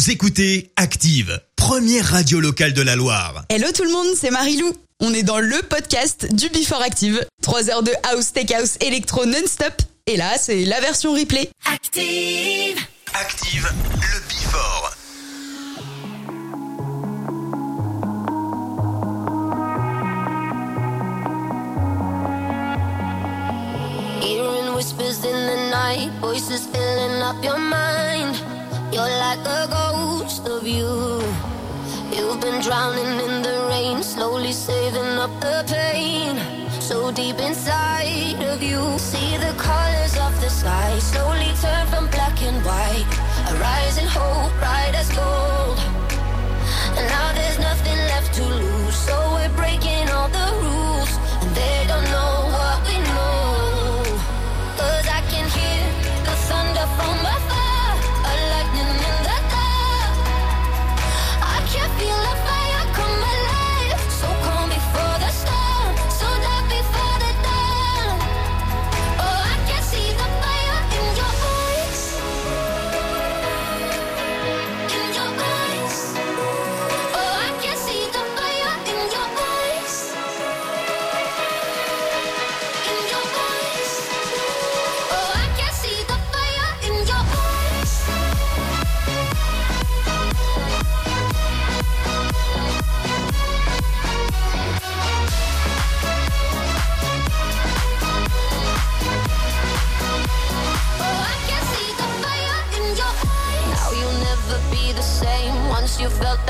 Vous écoutez Active, première radio locale de la Loire. Hello tout le monde, c'est Marilou. On est dans le podcast du Before Active. 3 heures de house, tech house, électro non-stop. Et là, c'est la version replay. Active. Active, le Before. Hearing whispers in the night, voices filling up your mind. You're like a ghost of you. You've been drowning in the rain, slowly saving up the pain. So deep inside of you, see the colors of the sky slowly turn from black and white. A rising hope, bright as gold.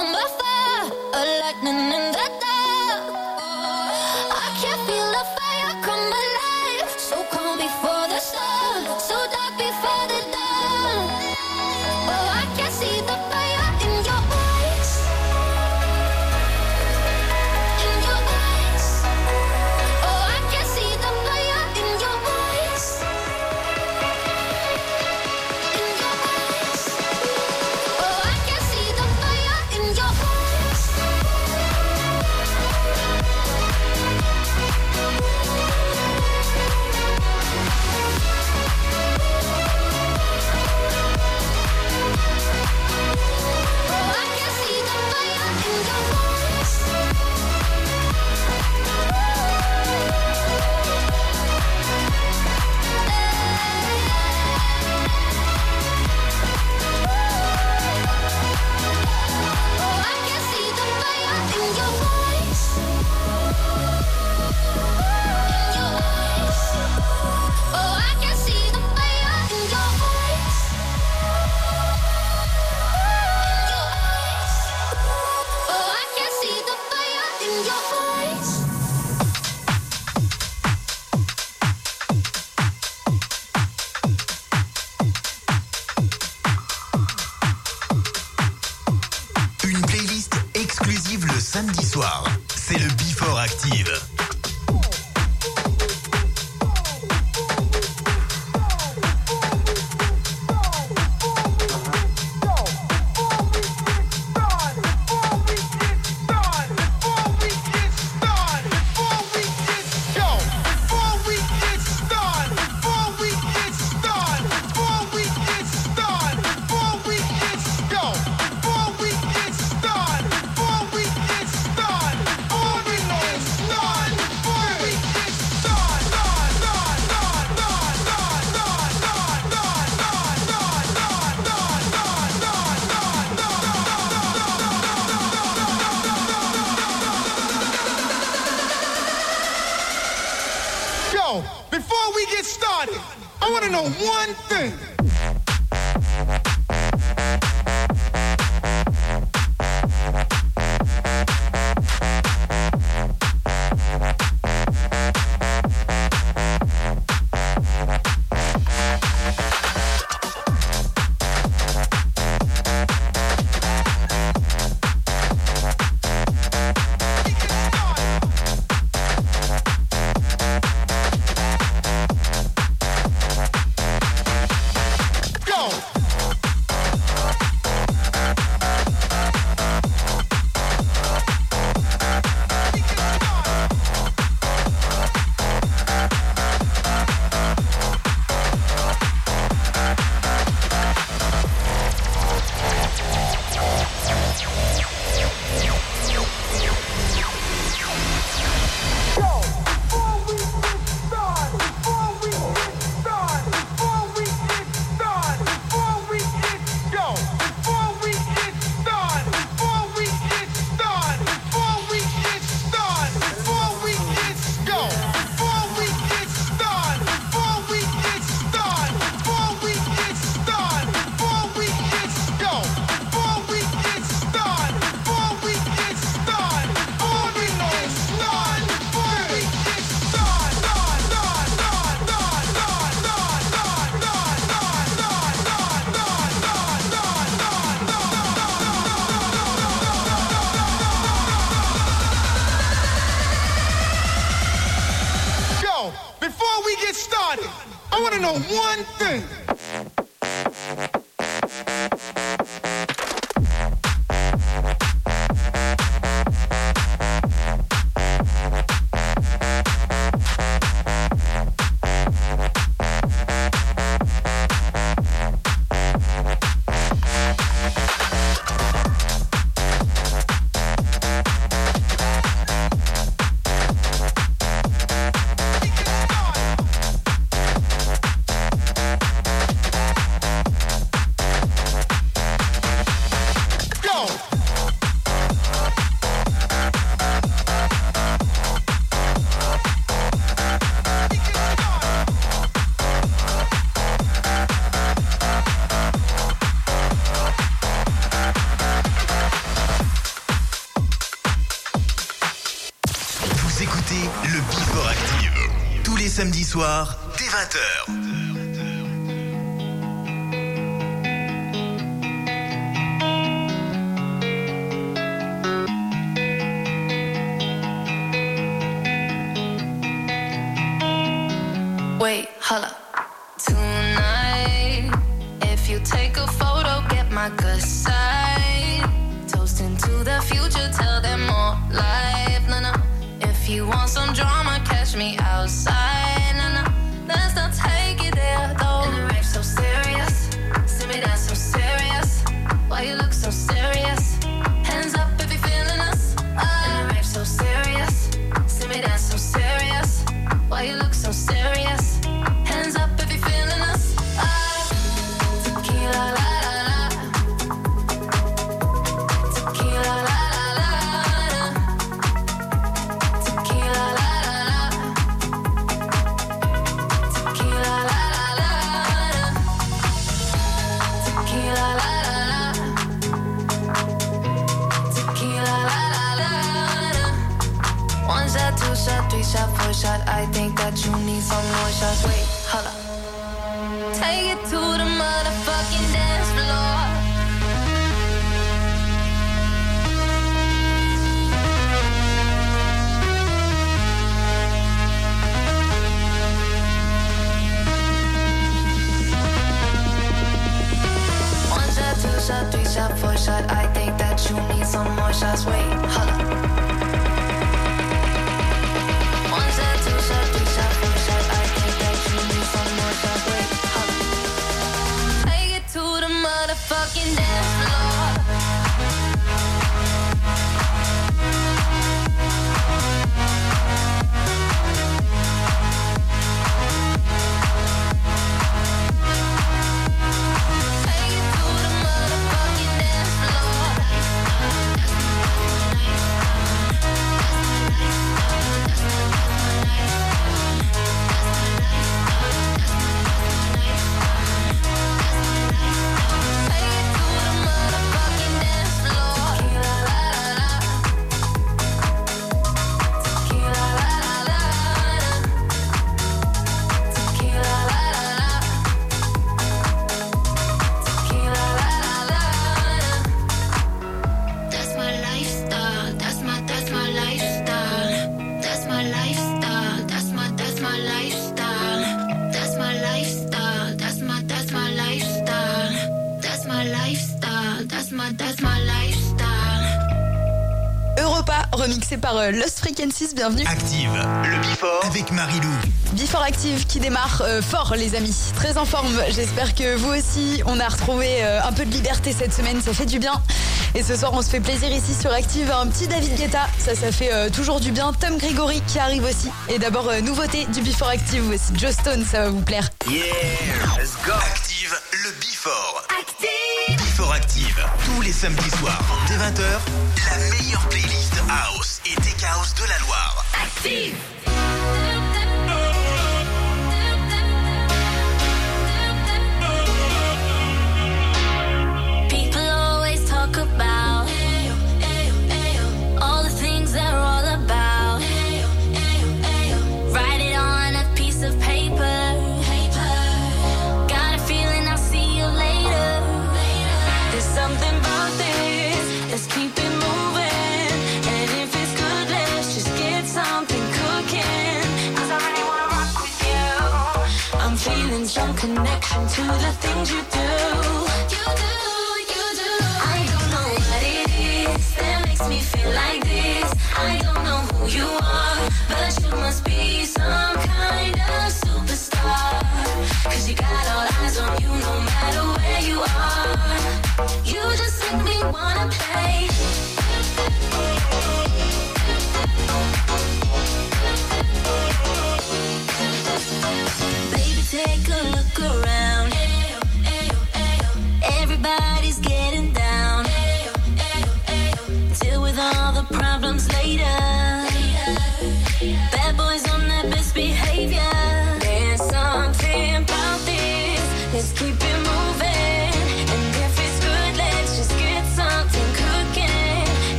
From soir, bienvenue. Active, le Bifort avec Marie-Lou. Bifort Active qui démarre euh, fort, les amis. Très en forme, j'espère que vous aussi. On a retrouvé euh, un peu de liberté cette semaine, ça fait du bien. Et ce soir, on se fait plaisir ici sur Active. Un petit David Guetta, ça, ça fait euh, toujours du bien. Tom Grigory qui arrive aussi. Et d'abord, nouveauté du Before Active aussi. Joe Stone, ça va vous plaire. Yeah, let's go. Active, le Before. Active. Before Active, tous les samedis soirs, dès 20h, la meilleure playlist house. Steve! The things you do.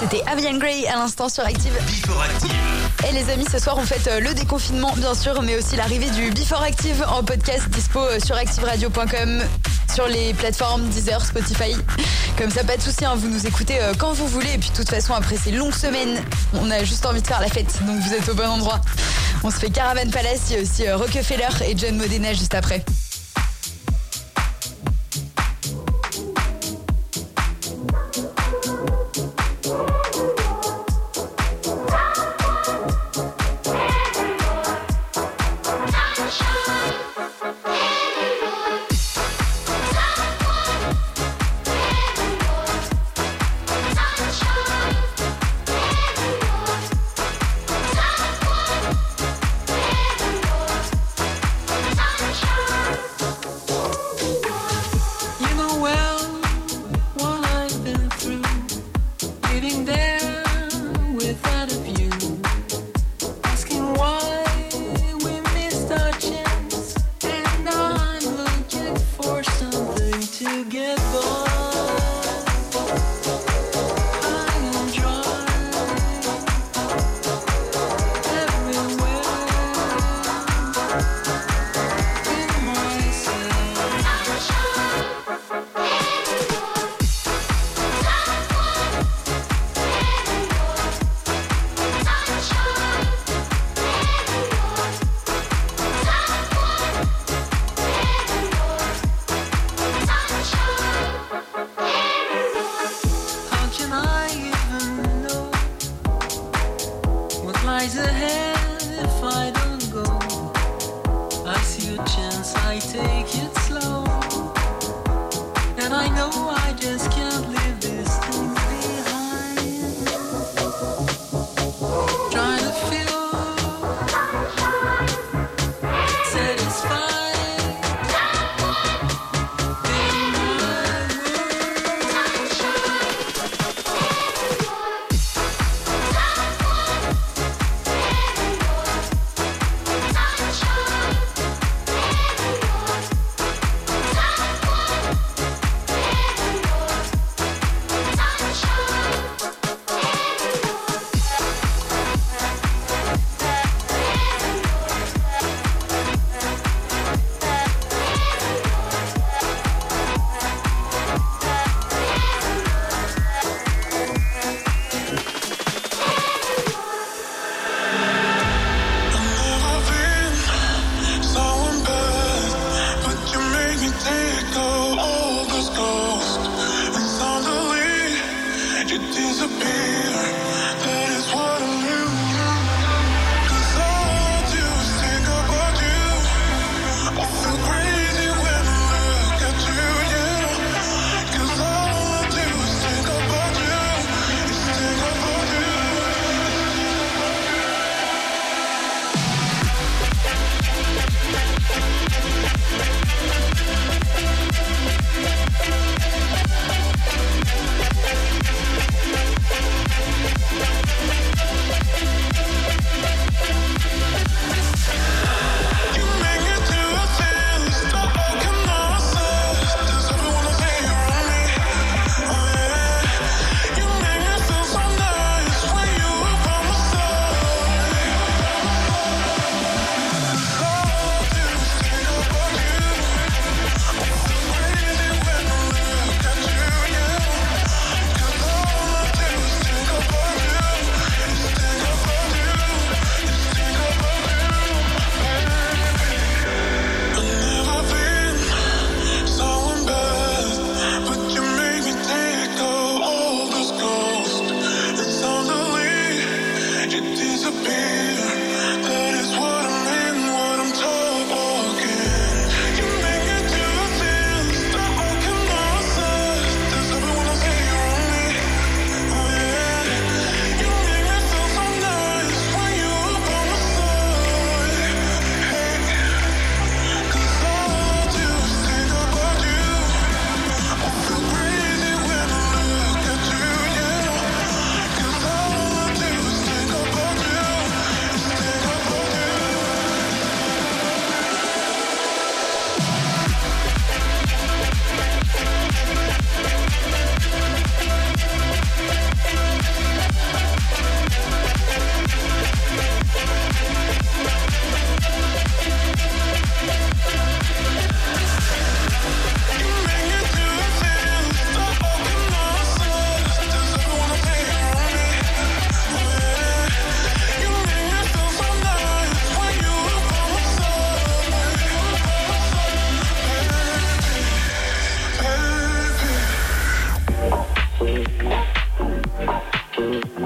C'était Avian Gray à l'instant sur Active. Before Active. Et les amis, ce soir on fête euh, le déconfinement bien sûr, mais aussi l'arrivée du Before Active en podcast dispo euh, sur activeradio.com, sur les plateformes Deezer, Spotify. Comme ça, pas de souci, hein, vous nous écoutez euh, quand vous voulez. Et puis de toute façon, après ces longues semaines, on a juste envie de faire la fête, donc vous êtes au bon endroit. On se fait Caravan Palace, il y a aussi Rockefeller et John Modena juste après.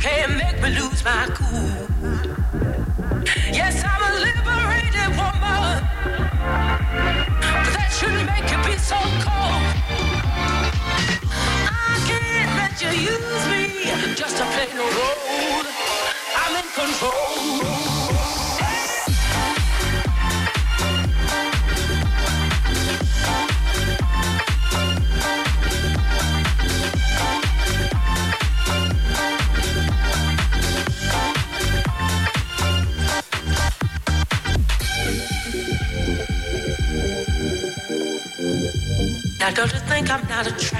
can't make me lose my cool. Yes, I'm a liberated woman, but that shouldn't make you be so cold. I can't let you use me just to play no role. I'm in control. not a trap.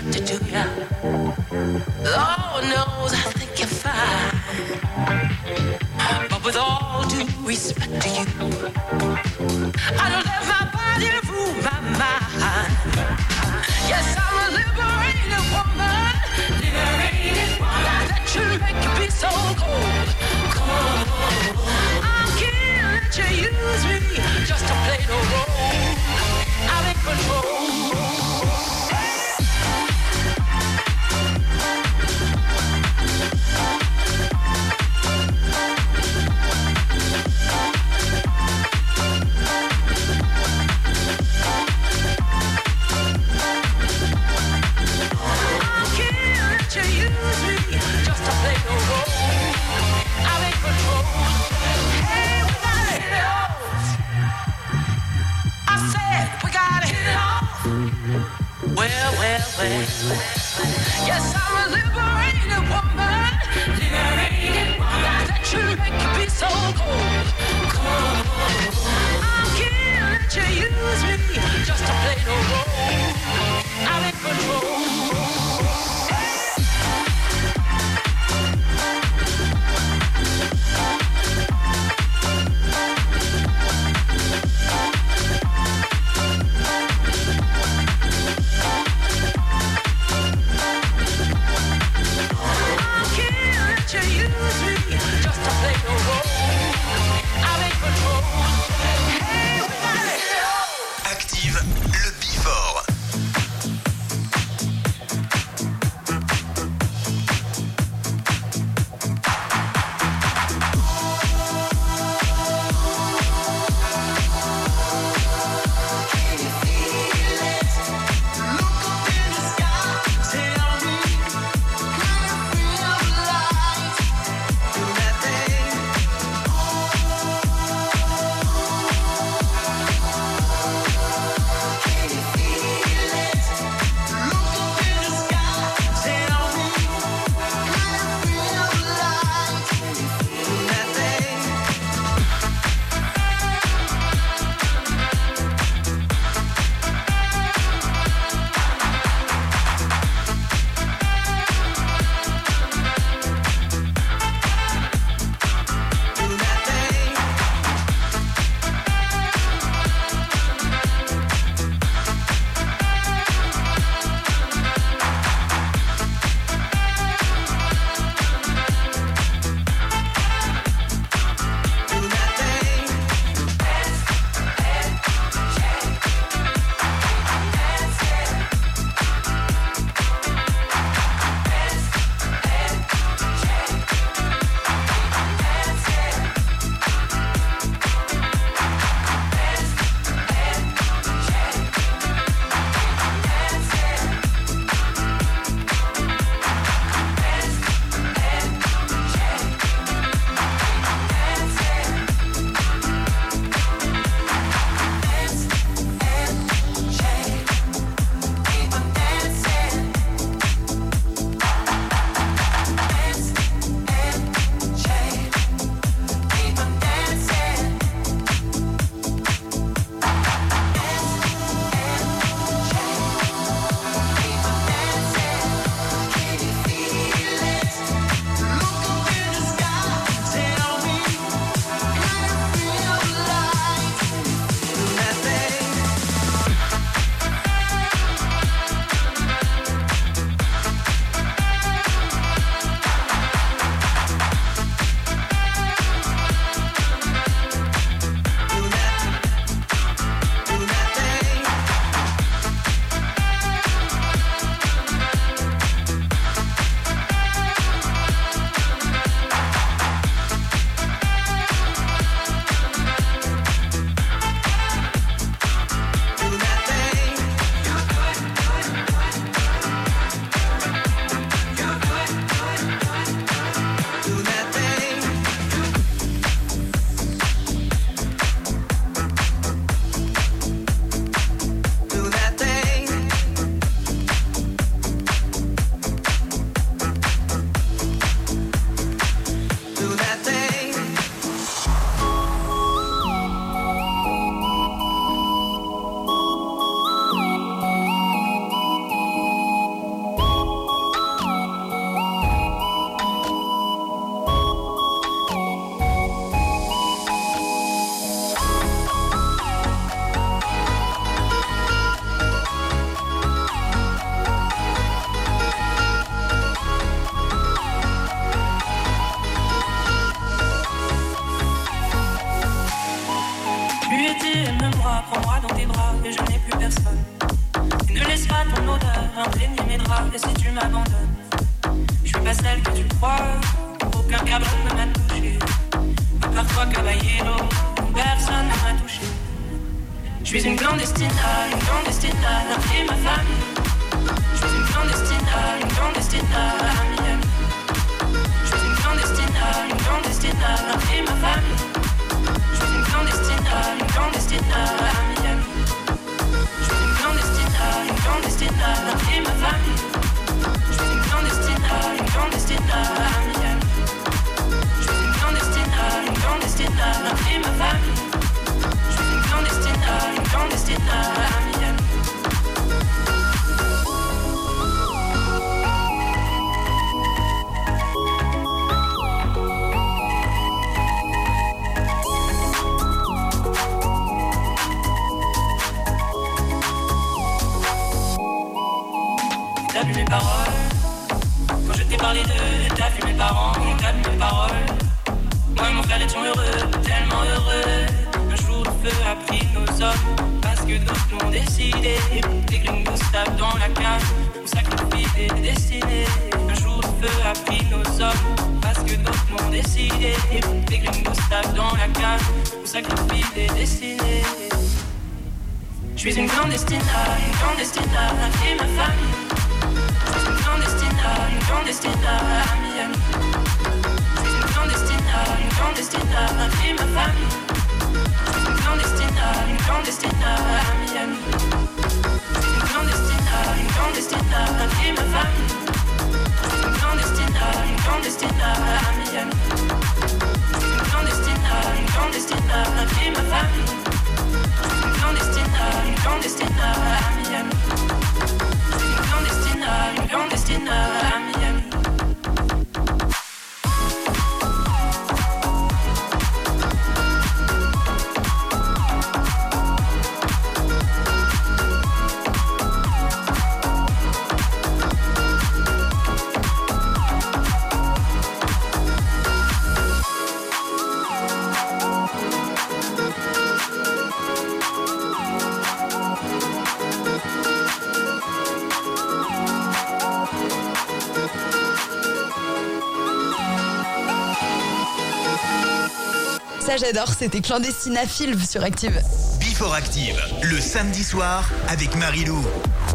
j'adore, c'était Clandestina Film sur Active. Before Active, le samedi soir avec Marilou.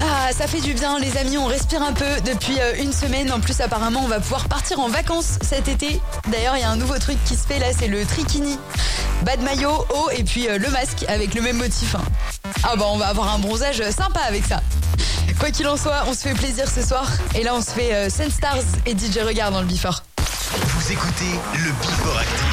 Ah, ça fait du bien, les amis, on respire un peu depuis euh, une semaine. En plus, apparemment, on va pouvoir partir en vacances cet été. D'ailleurs, il y a un nouveau truc qui se fait là, c'est le trikini. Bas de maillot, haut et puis euh, le masque avec le même motif. Hein. Ah bah, on va avoir un bronzage euh, sympa avec ça. Quoi qu'il en soit, on se fait plaisir ce soir. Et là, on se fait Sun Stars et DJ Regard dans le Before. Vous écoutez le Before Active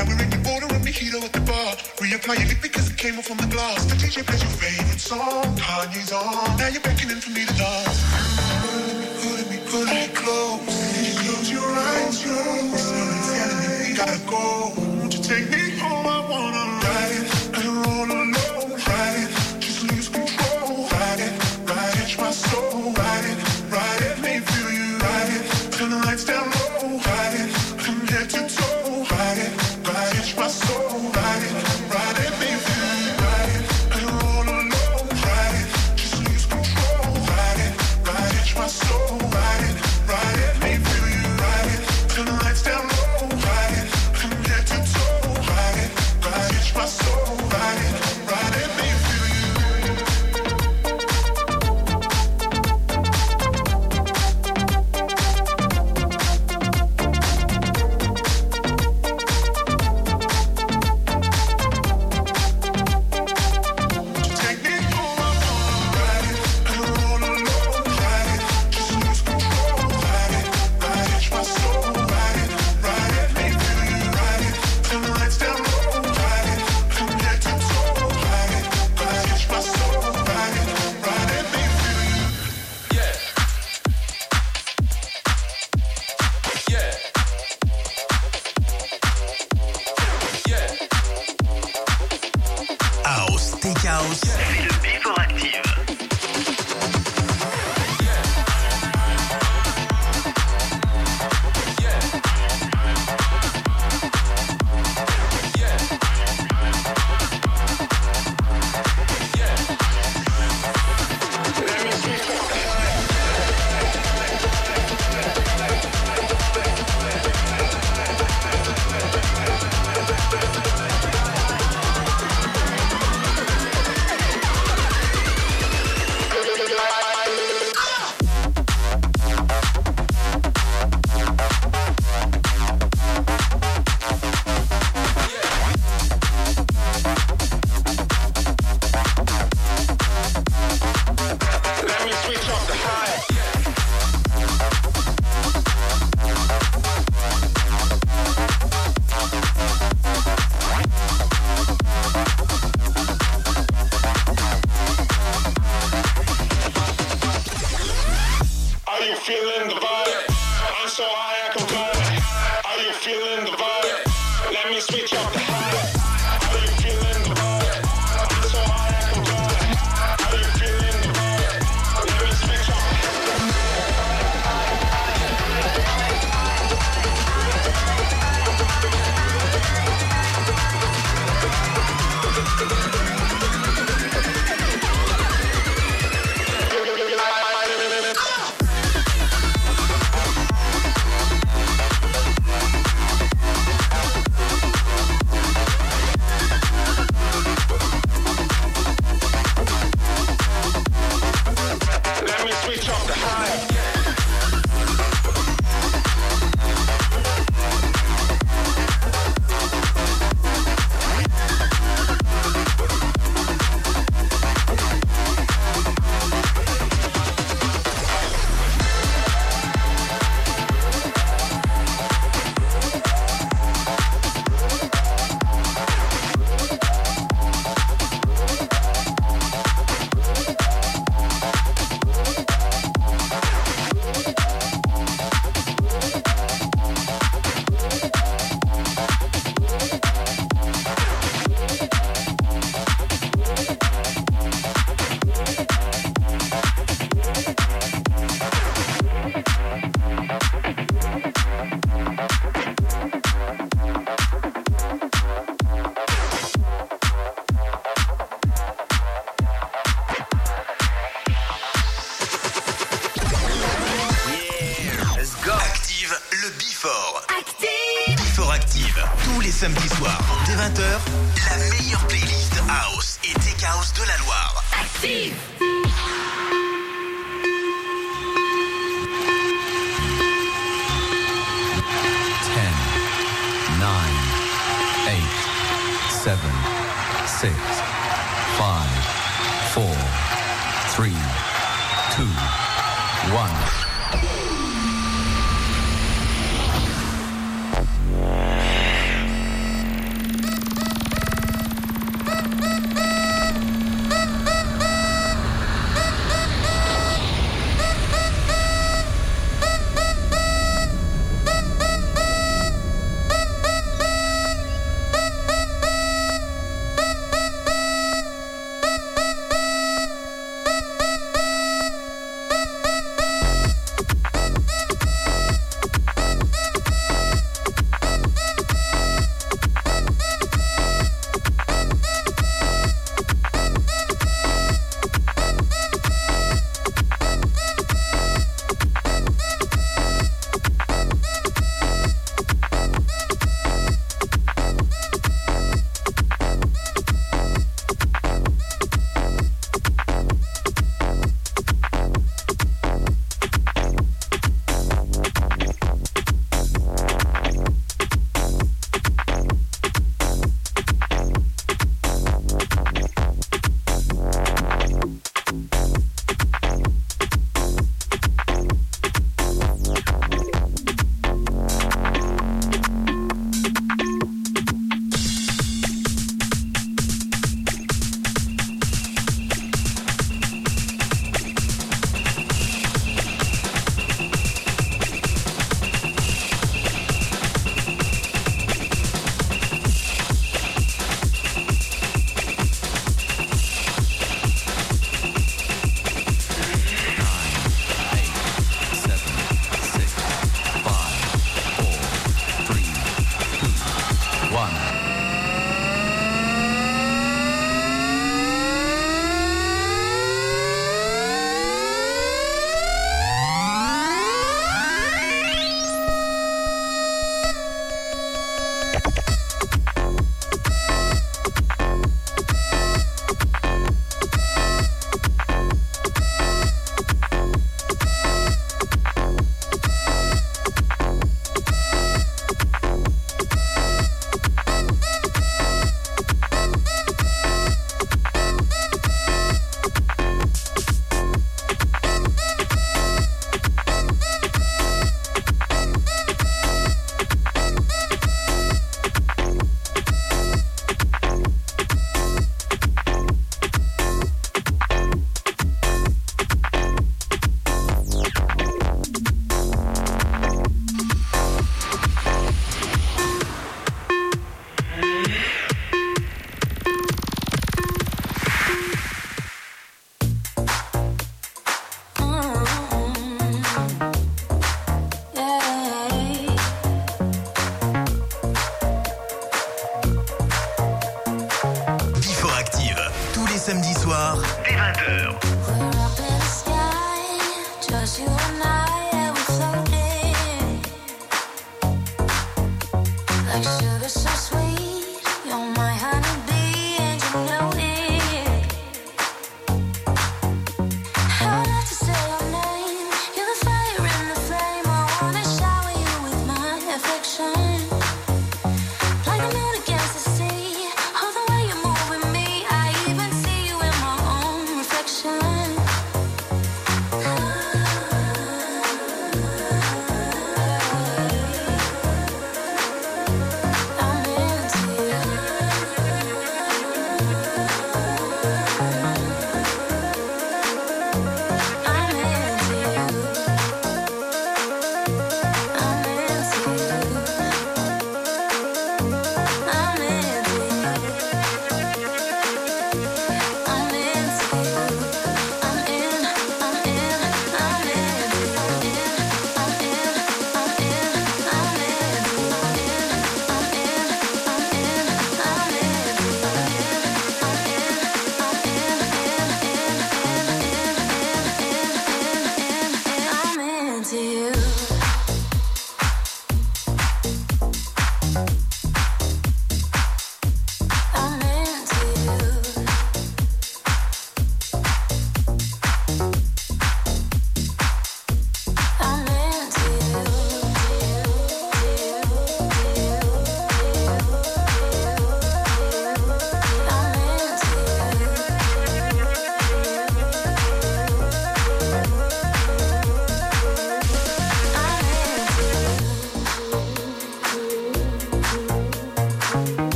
Now we're in the border of mojito at the bar. Reapply your lip because it came off on the glass. The DJ plays your favorite song. Kanye's on. Now you're beckoning for me to dance. Hood me, hood me, close. You Close your eyes, close. Something's telling me we gotta go. Won't you take me home? I wanna.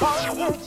Oh,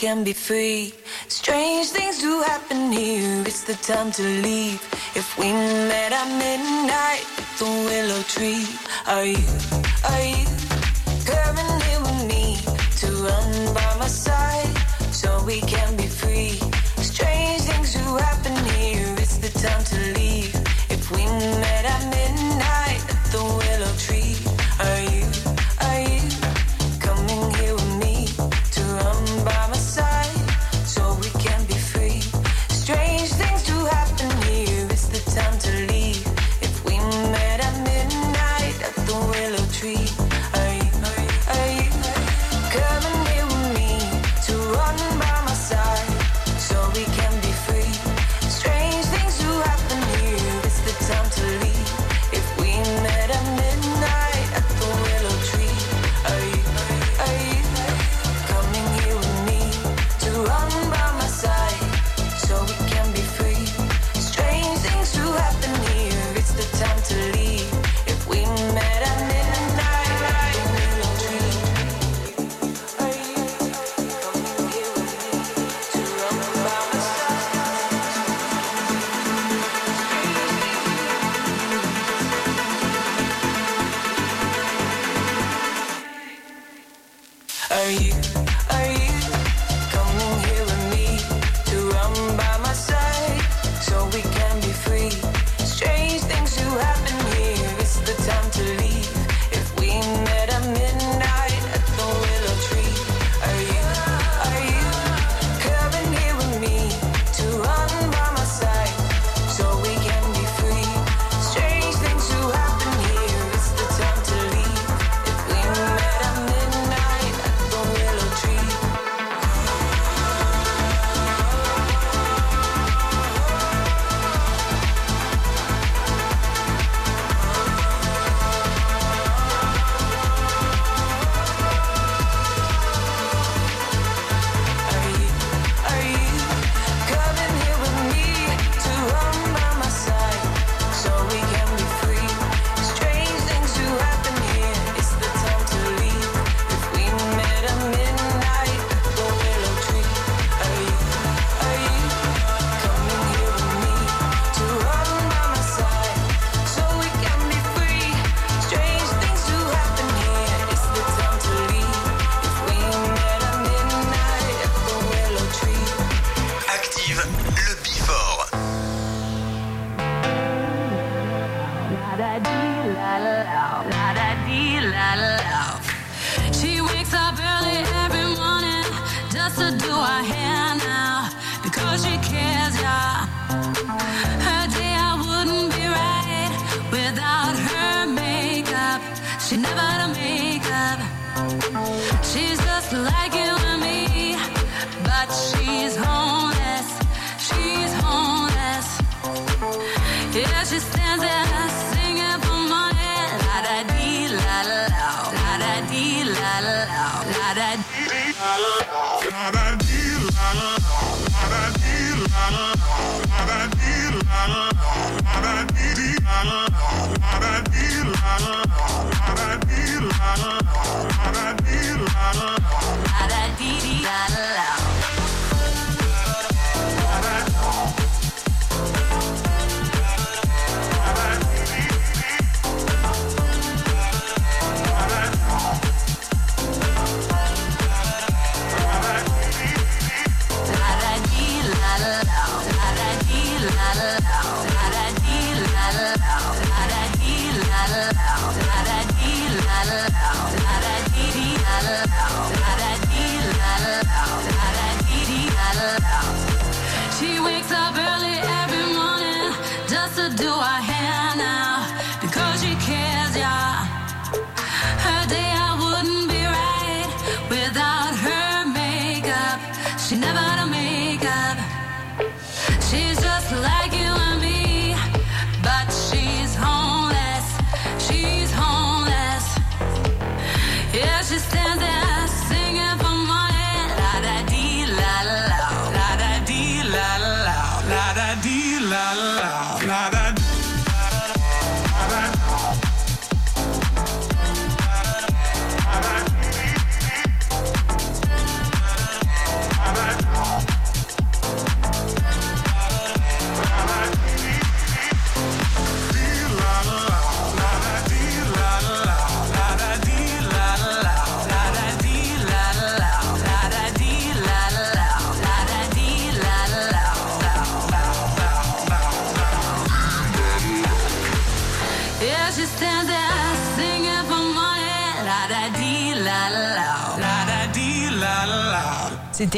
can be free. Strange things do happen here, it's the time to leave. If we met at midnight the willow tree, are you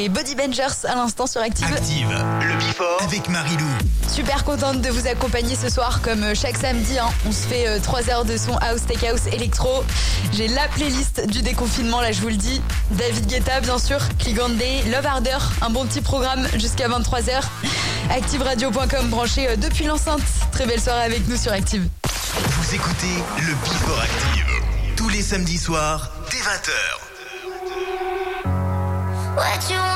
C'était Body Bangers à l'instant sur Active. Active, le Before avec Marilou. Super contente de vous accompagner ce soir comme euh, chaque samedi. Hein. On se fait 3 euh, heures de son house, take house, électro. J'ai la playlist du déconfinement, là je vous le dis. David Guetta bien sûr, Cligande, Love Harder, un bon petit programme jusqu'à 23h. ActiveRadio.com branché euh, depuis l'enceinte. Très belle soirée avec nous sur Active. Vous écoutez le Before Active tous les samedis soirs dès 20h. What you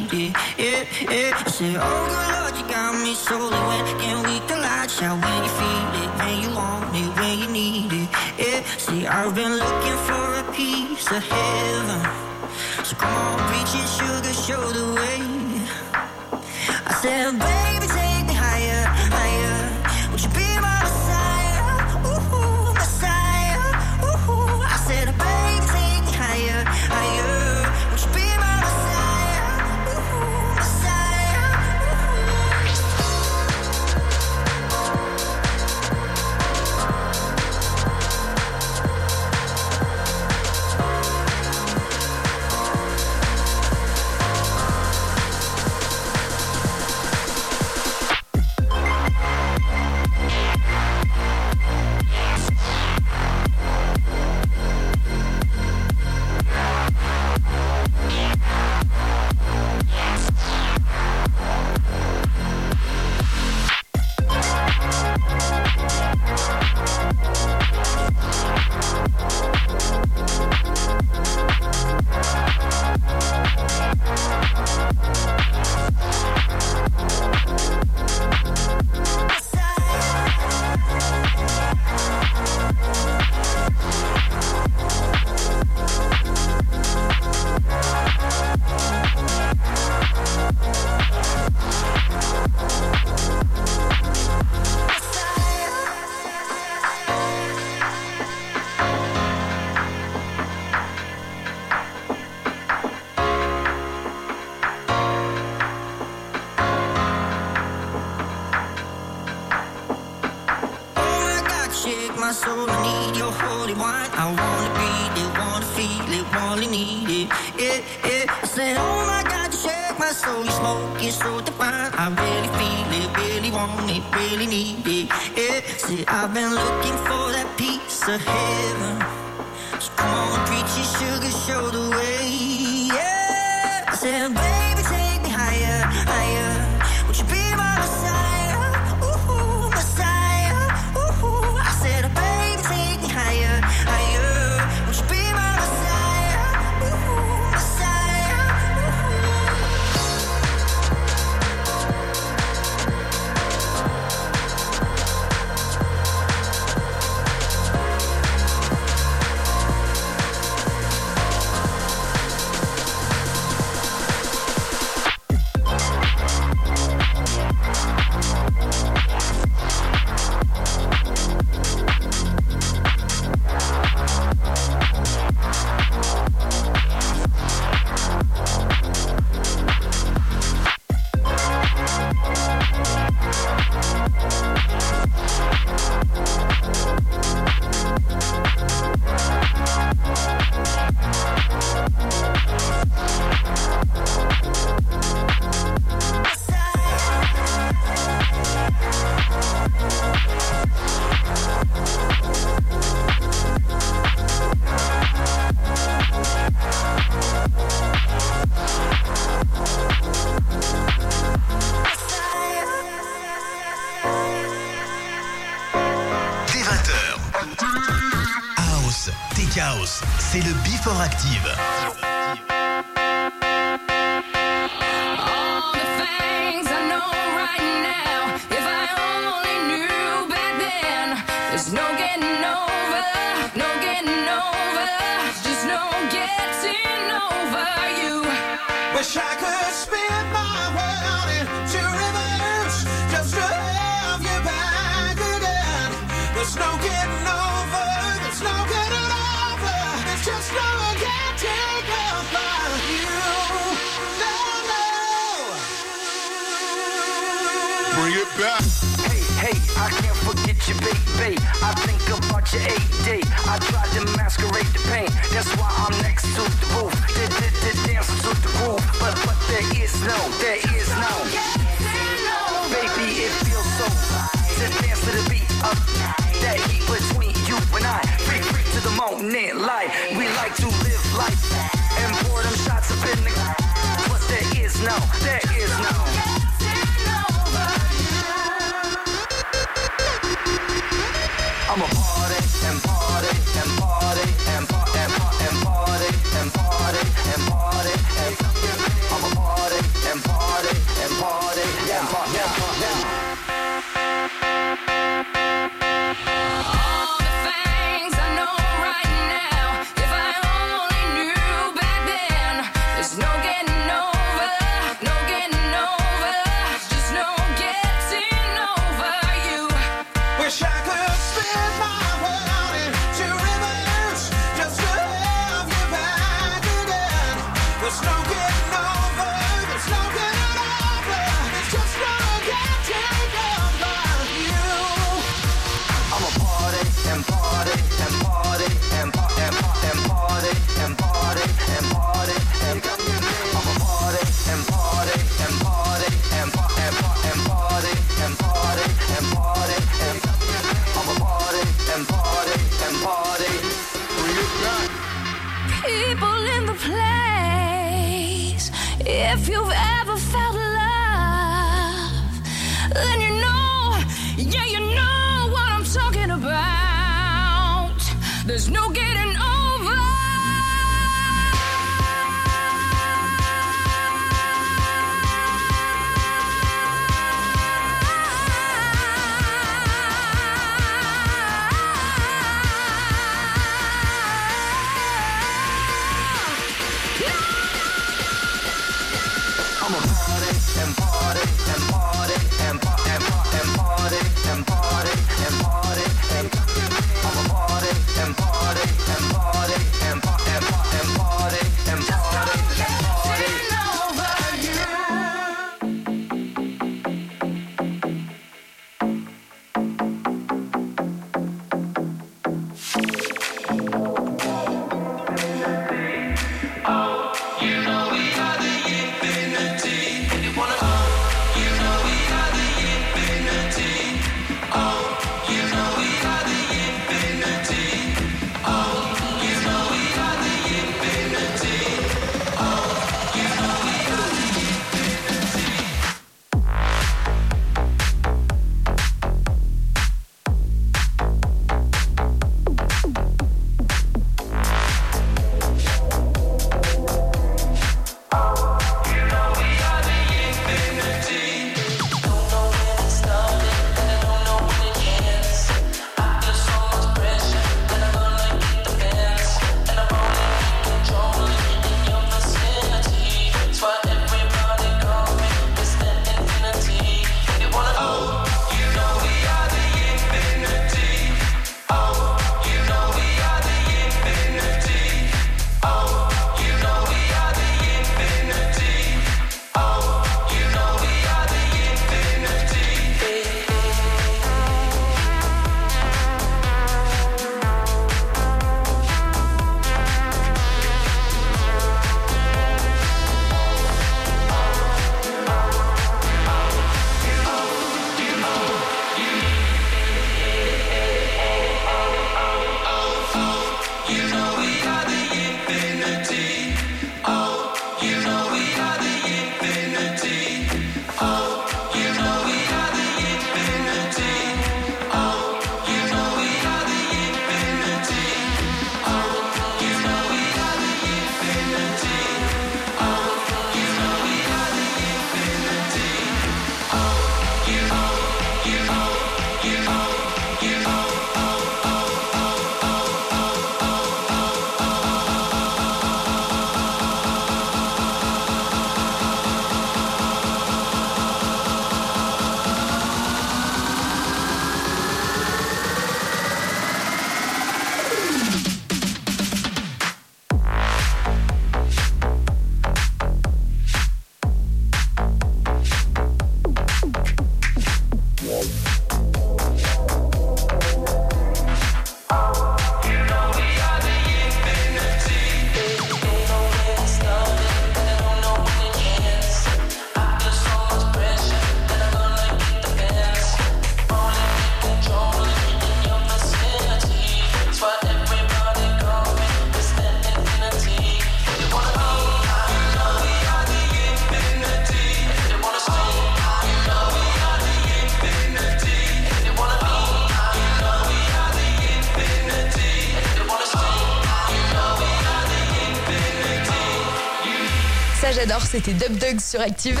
c'était Dub Dogs sur Active.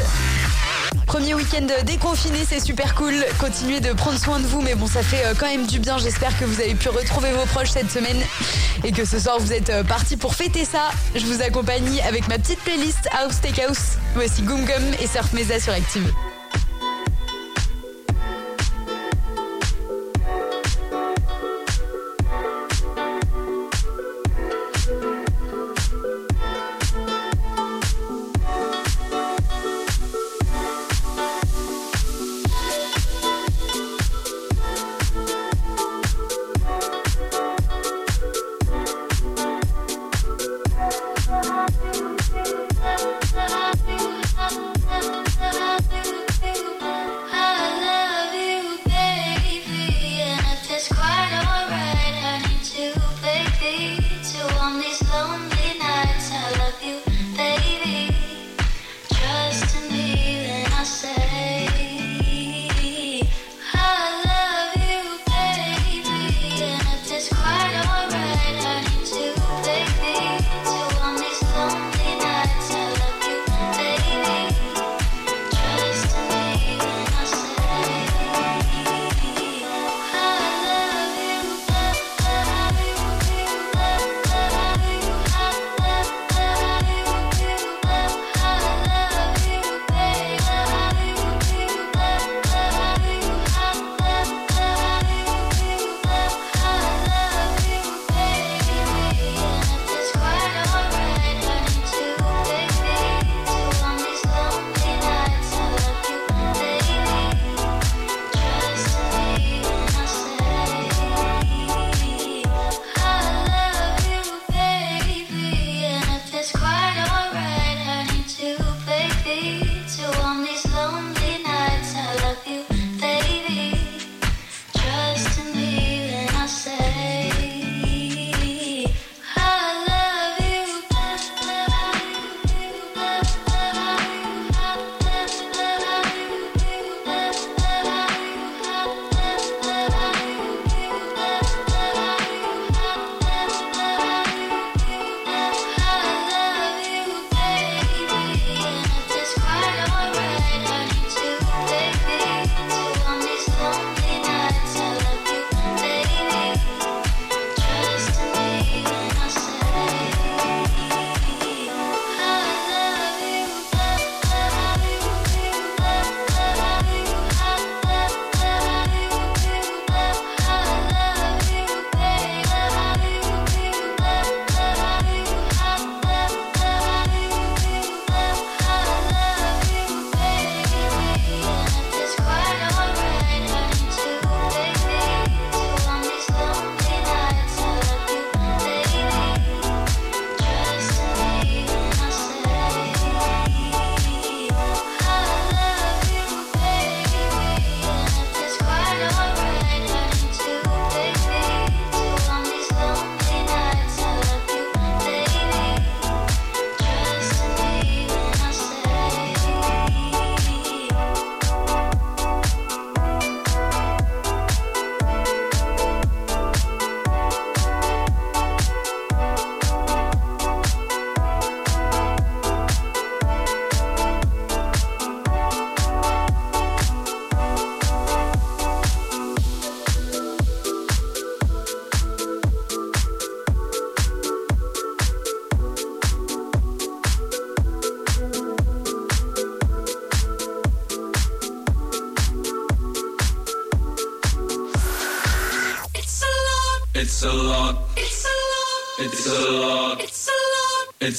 Premier week-end déconfiné, c'est super cool. Continuez de prendre soin de vous, mais bon, ça fait euh, quand même du bien. J'espère que vous avez pu retrouver vos proches cette semaine et que ce soir vous êtes euh, partis pour fêter ça. Je vous accompagne avec ma petite playlist House Take House. Voici Gum Gum et Surf Mesa sur Active.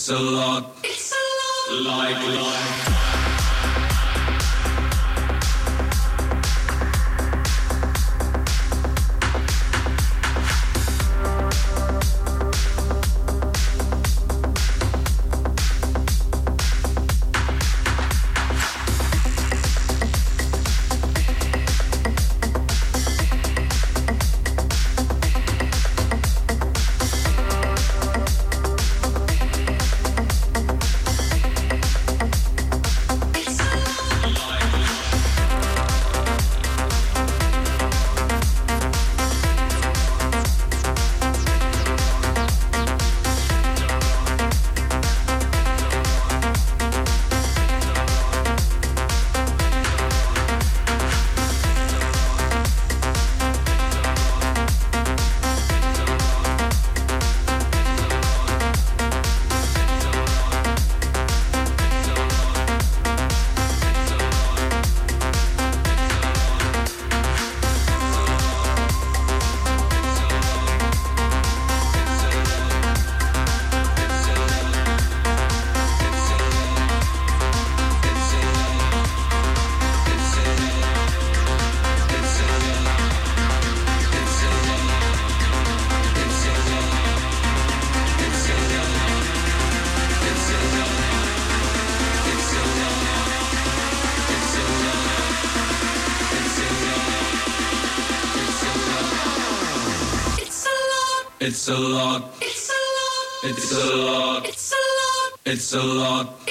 a lot. It's a lot. It's a lot. It's a lot. It's a lot. It's a lot.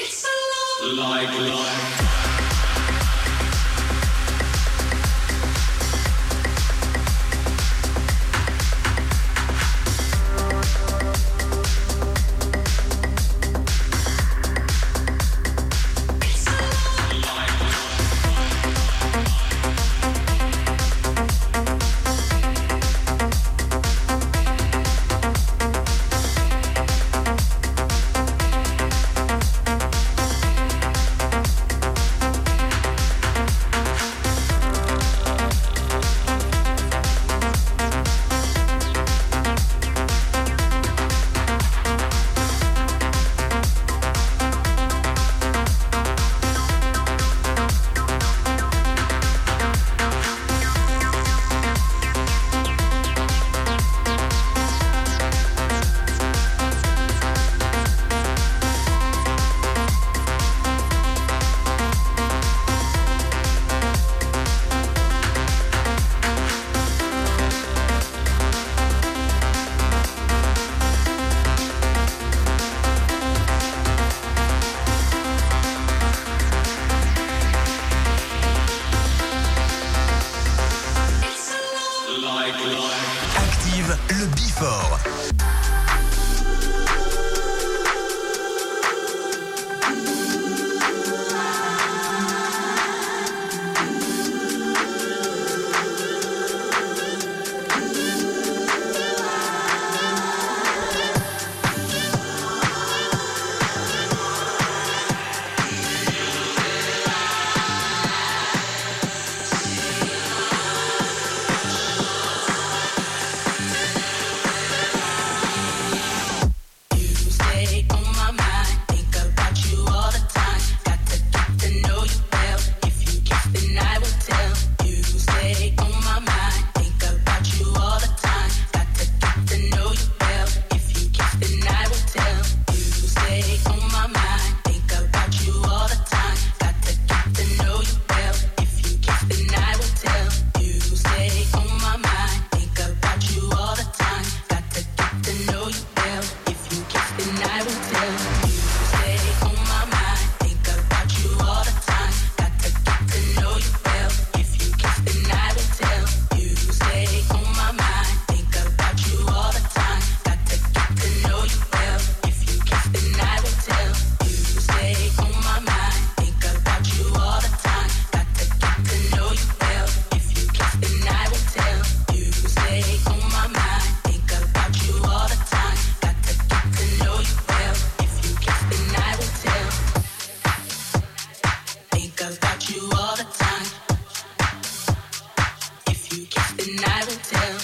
about you all the time. If you kiss, then I will tell.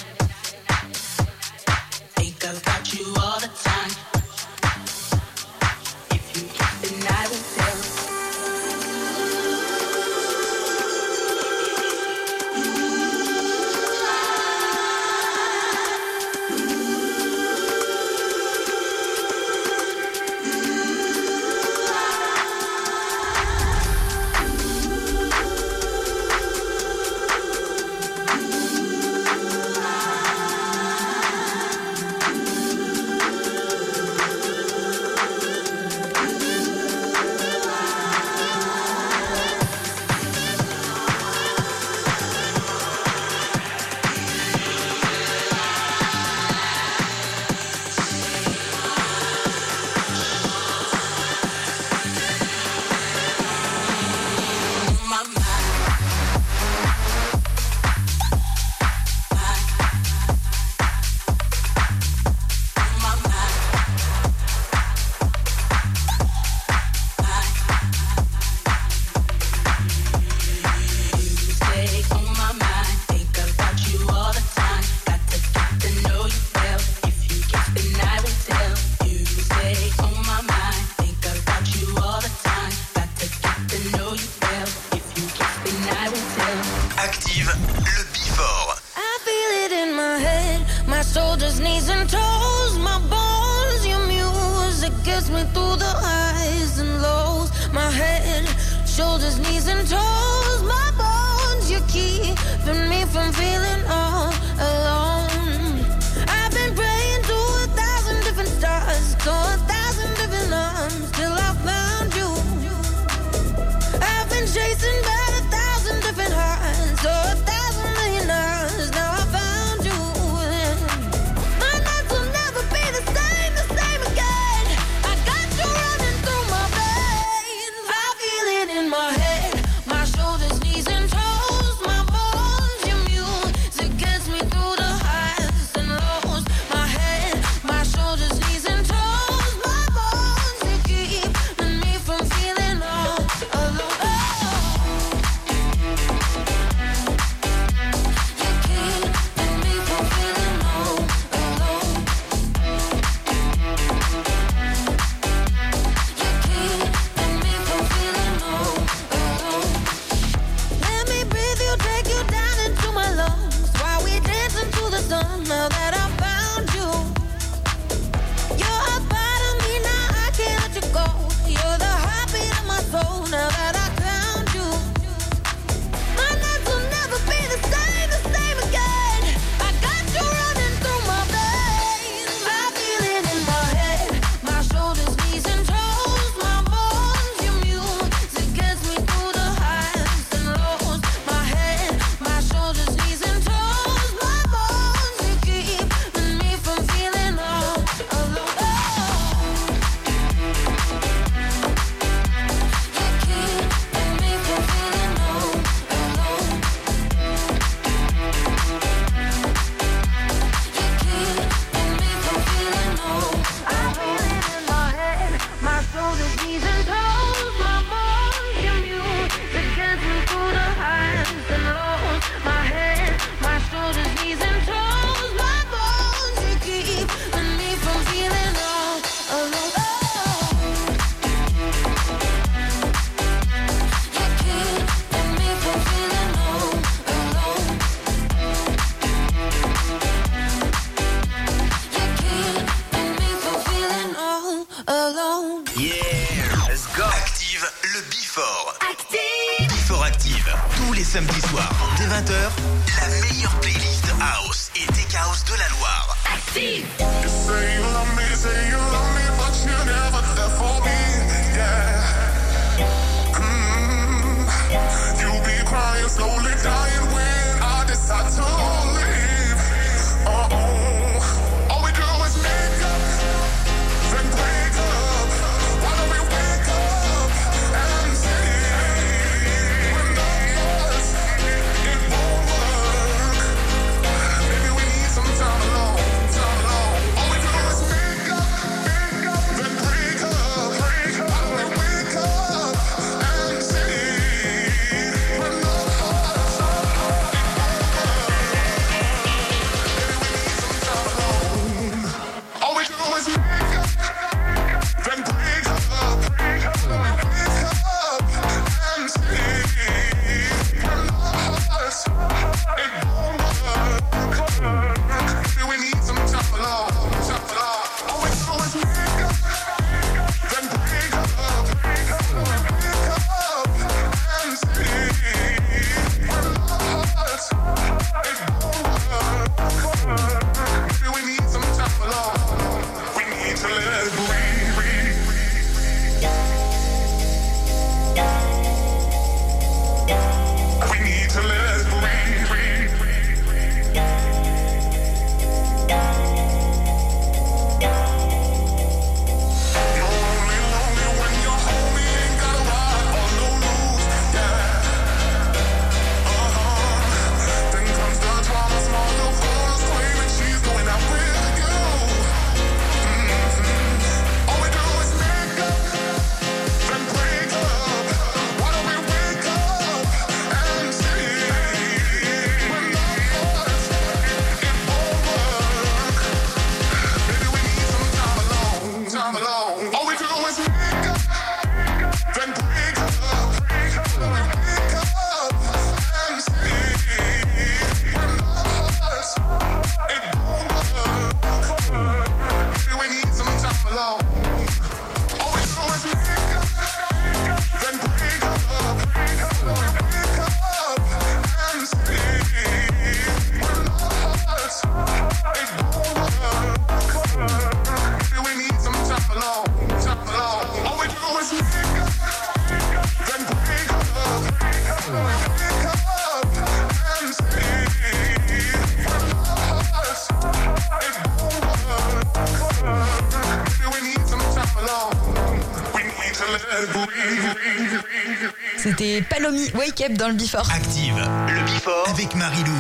Dans le Bifort. Active le Bifort avec Marilou.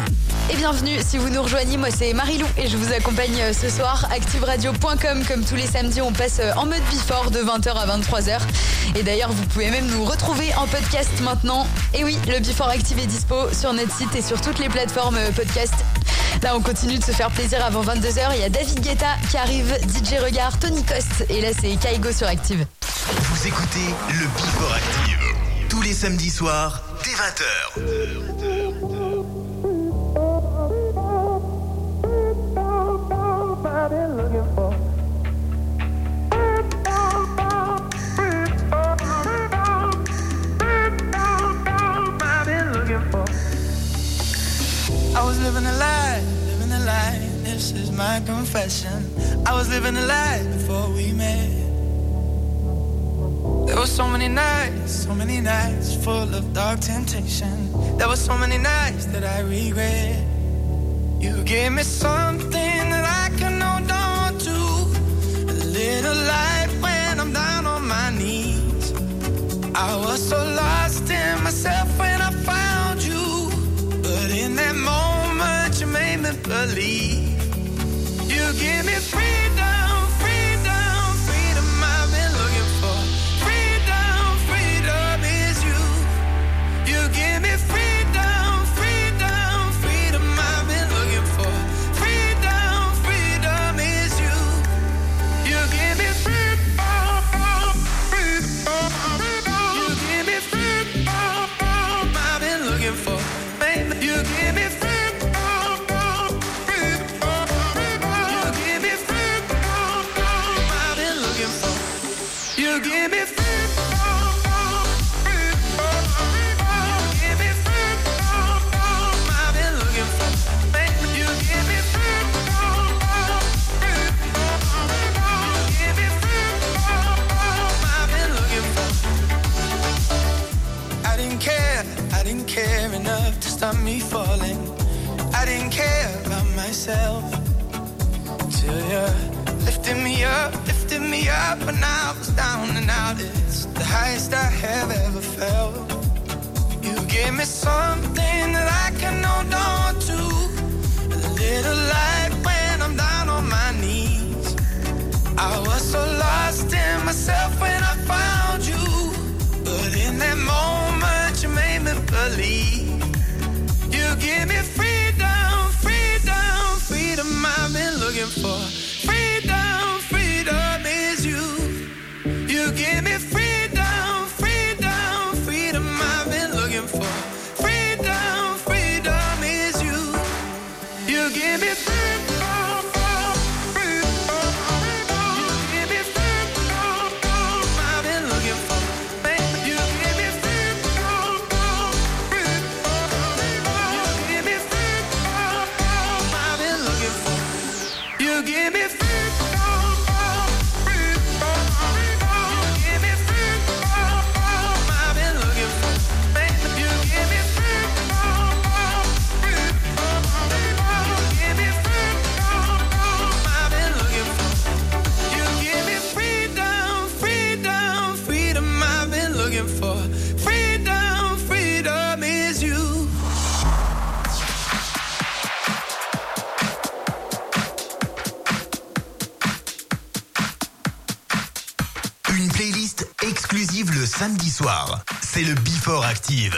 Et bienvenue si vous nous rejoignez, moi c'est Marilou et je vous accompagne euh, ce soir. ActiveRadio.com comme tous les samedis on passe euh, en mode Bifort de 20h à 23h. Et d'ailleurs vous pouvez même nous retrouver en podcast maintenant. Et oui, le Bifort Active est dispo sur notre site et sur toutes les plateformes euh, podcast. Là, on continue de se faire plaisir avant 22h. Il y a David Guetta qui arrive, DJ Regard, Tony Coste. Et là, c'est Kaigo sur Active. Vous écoutez le Before Active. Tous les samedis soirs 20h. samedi soir. C'est le Before Active.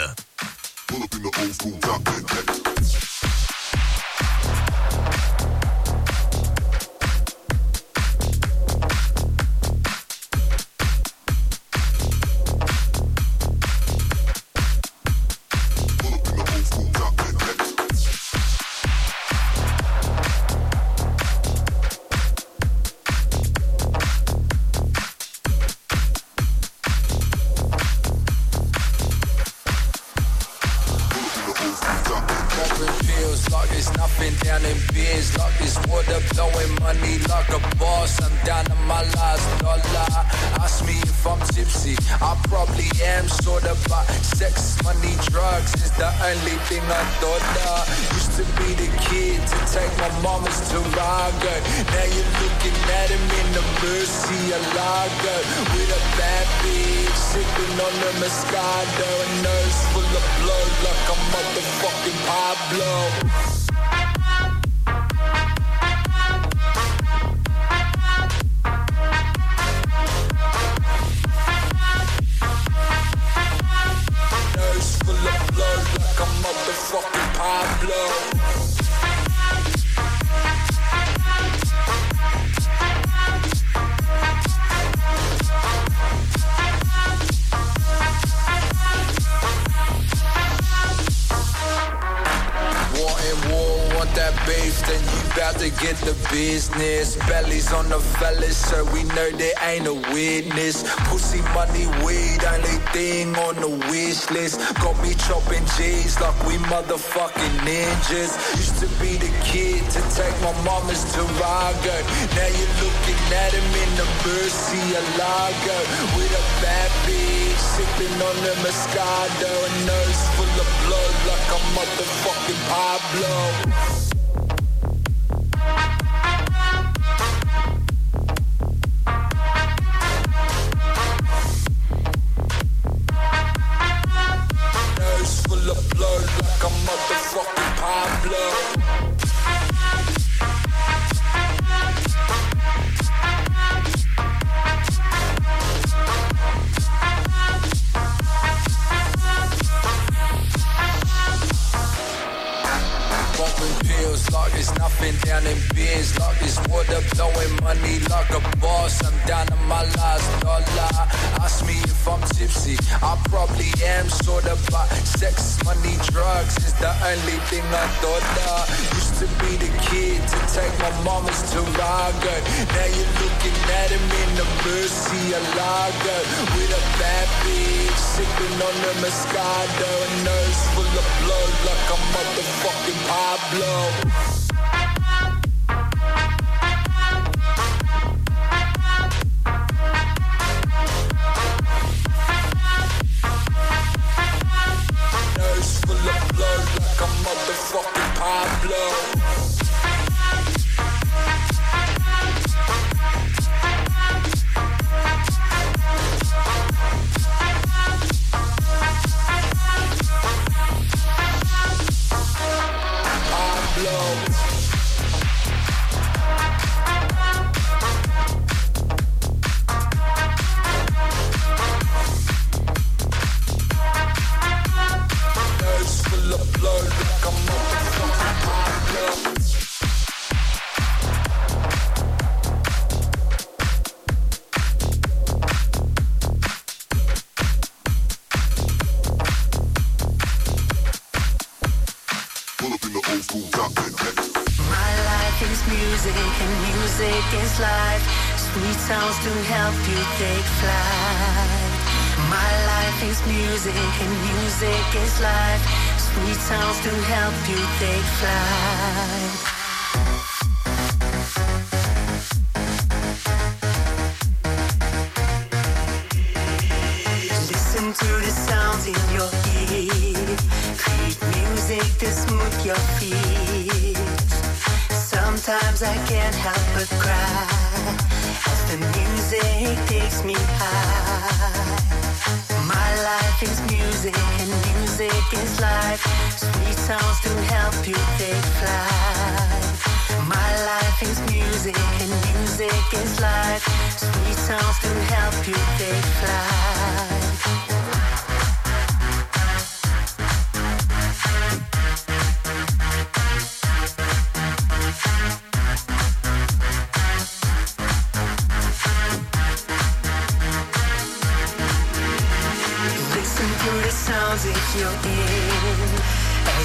Got me chopping G's like we motherfucking ninjas. Used to be the kid to take my mama's Tarago. Now you're looking at him in the Mercy lago With a bad bitch sipping on a Moscato. A nose full of blood like a motherfucking Pablo.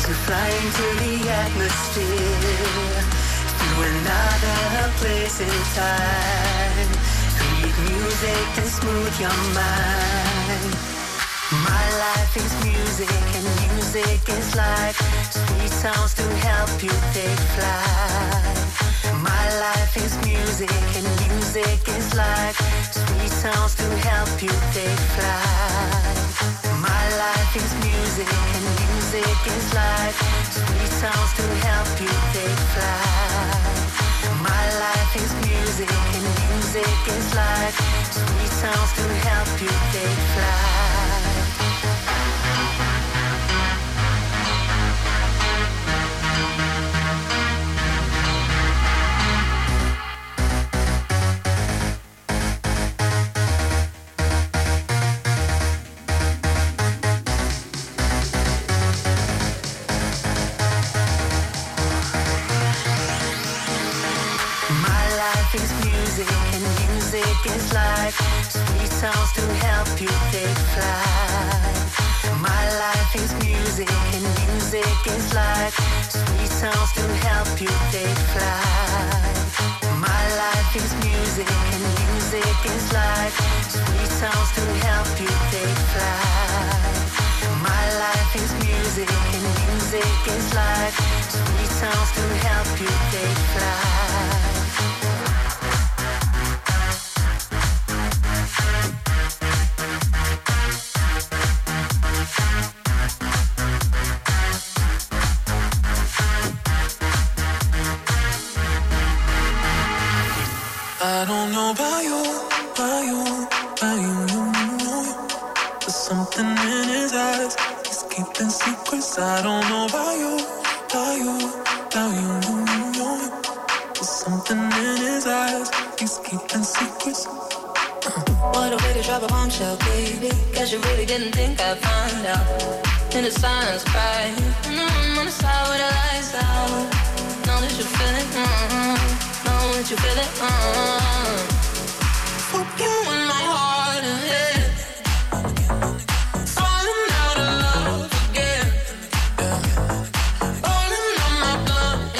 You fly into the atmosphere. To another place in time. Create music to smooth your mind. My life is music and music is life. Sweet sounds to help you take flight. My life is music and music is life. Sweet sounds to help you take flight. My life is music and music is life. Sweet sounds to help you take flight. My life is music and music is life. Sweet sounds to help you take flight. Is life. Sweet sounds to help you take flight. My life is music and music is life. Sweet sounds to help you take flight. My life is music and music is life. Sweet sounds to help you take flight. My life is music and music is life. Sweet sounds to help you take flight. Don't know about you, about you, about you, you, you. There's something in his eyes. He's keeping secrets. I don't know about you, about you, about you, you, you. There's something in his eyes. He's keeping secrets. What a way to drop a bombshell, baby. Guess you really didn't think I'd find out. In the silence, cry. Mm, the side with the lights out. Know that you feel it. Mm, know that you feel it. Mm. Fuck you in my heart and head. Falling out of love again. Rolling on my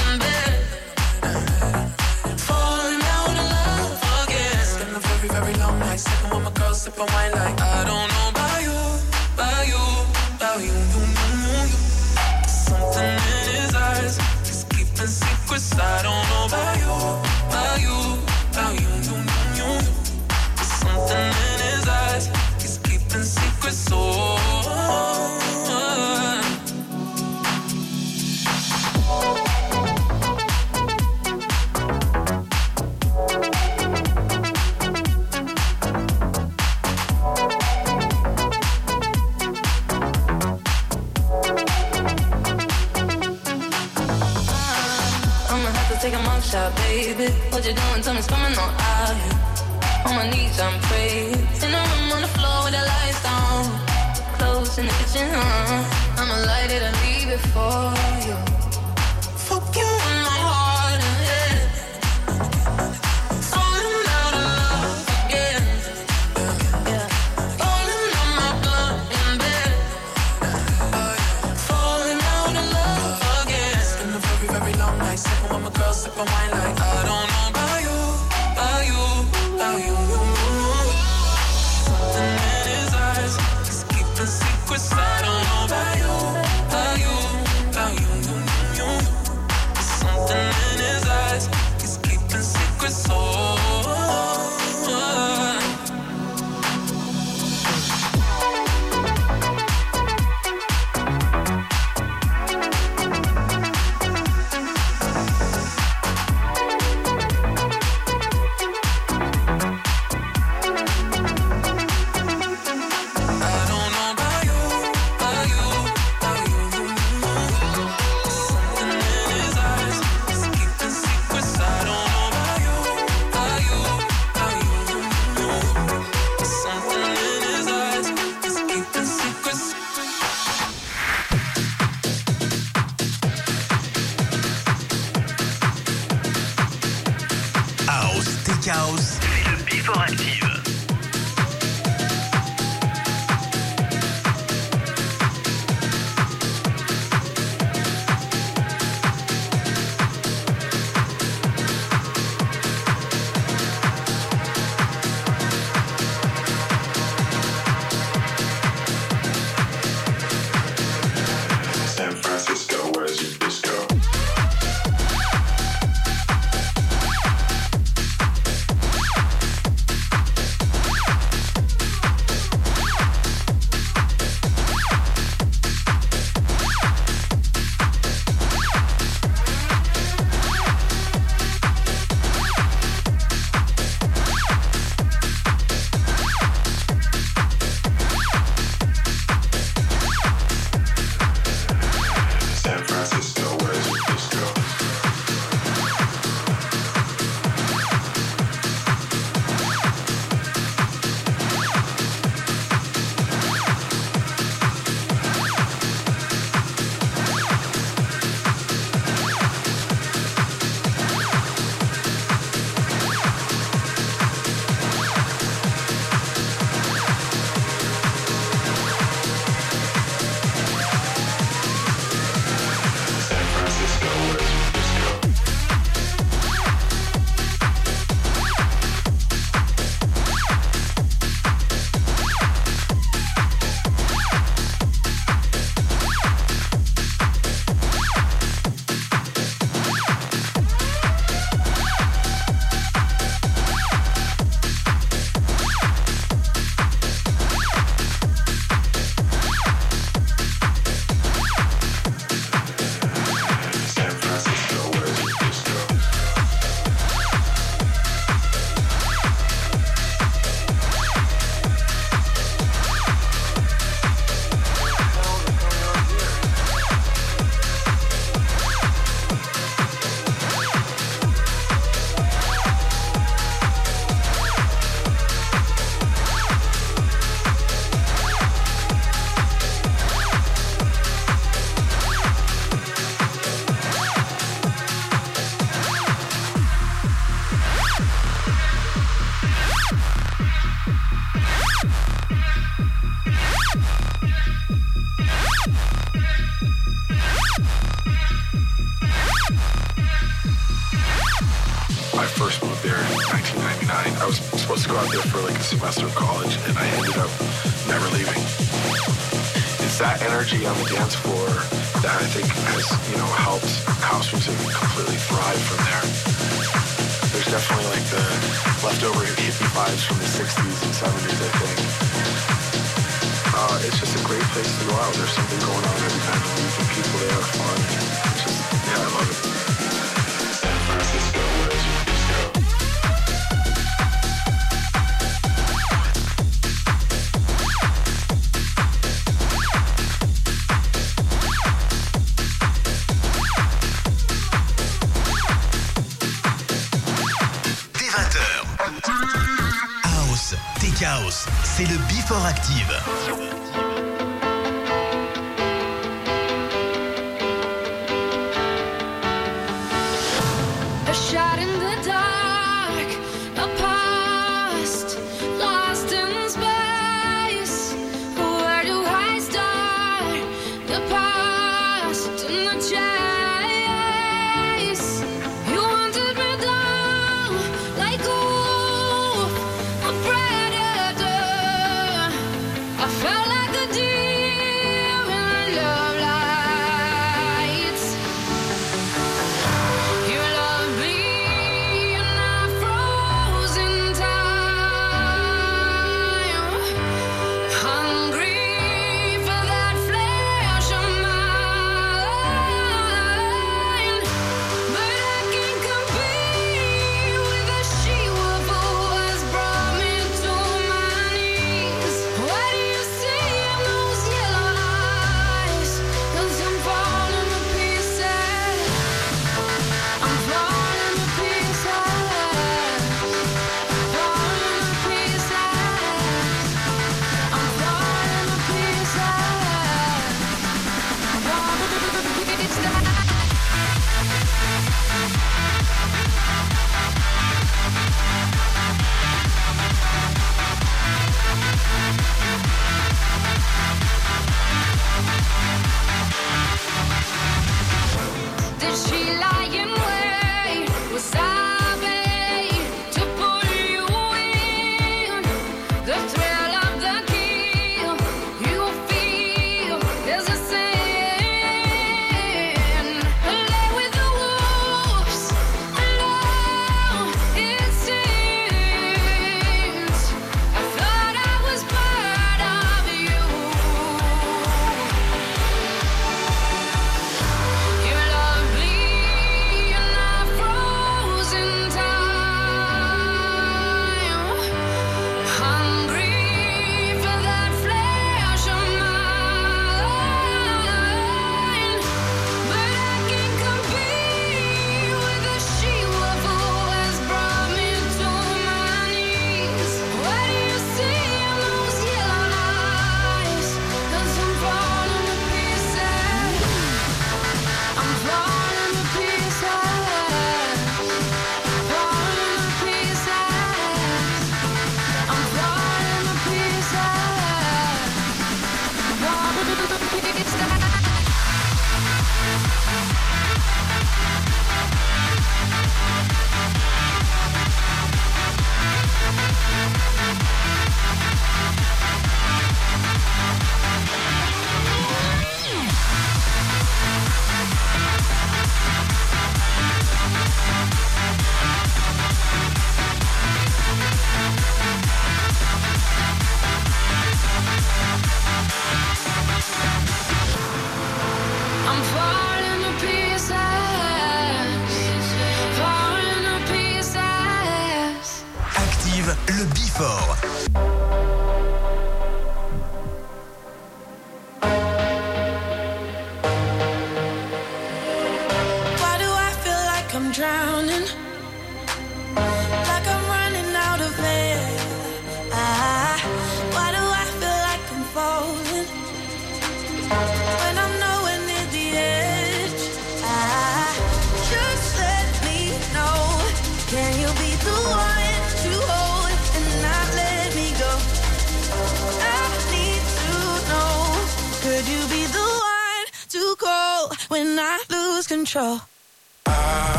in bed. Falling out of love again. Very, very long. Sipping with my sipping wine like What you doing? Tell me coming on out here. On my knees, I'm praying. In the room on the floor with the lights down. Clothes in the kitchen, huh? I'ma light it and leave it for you.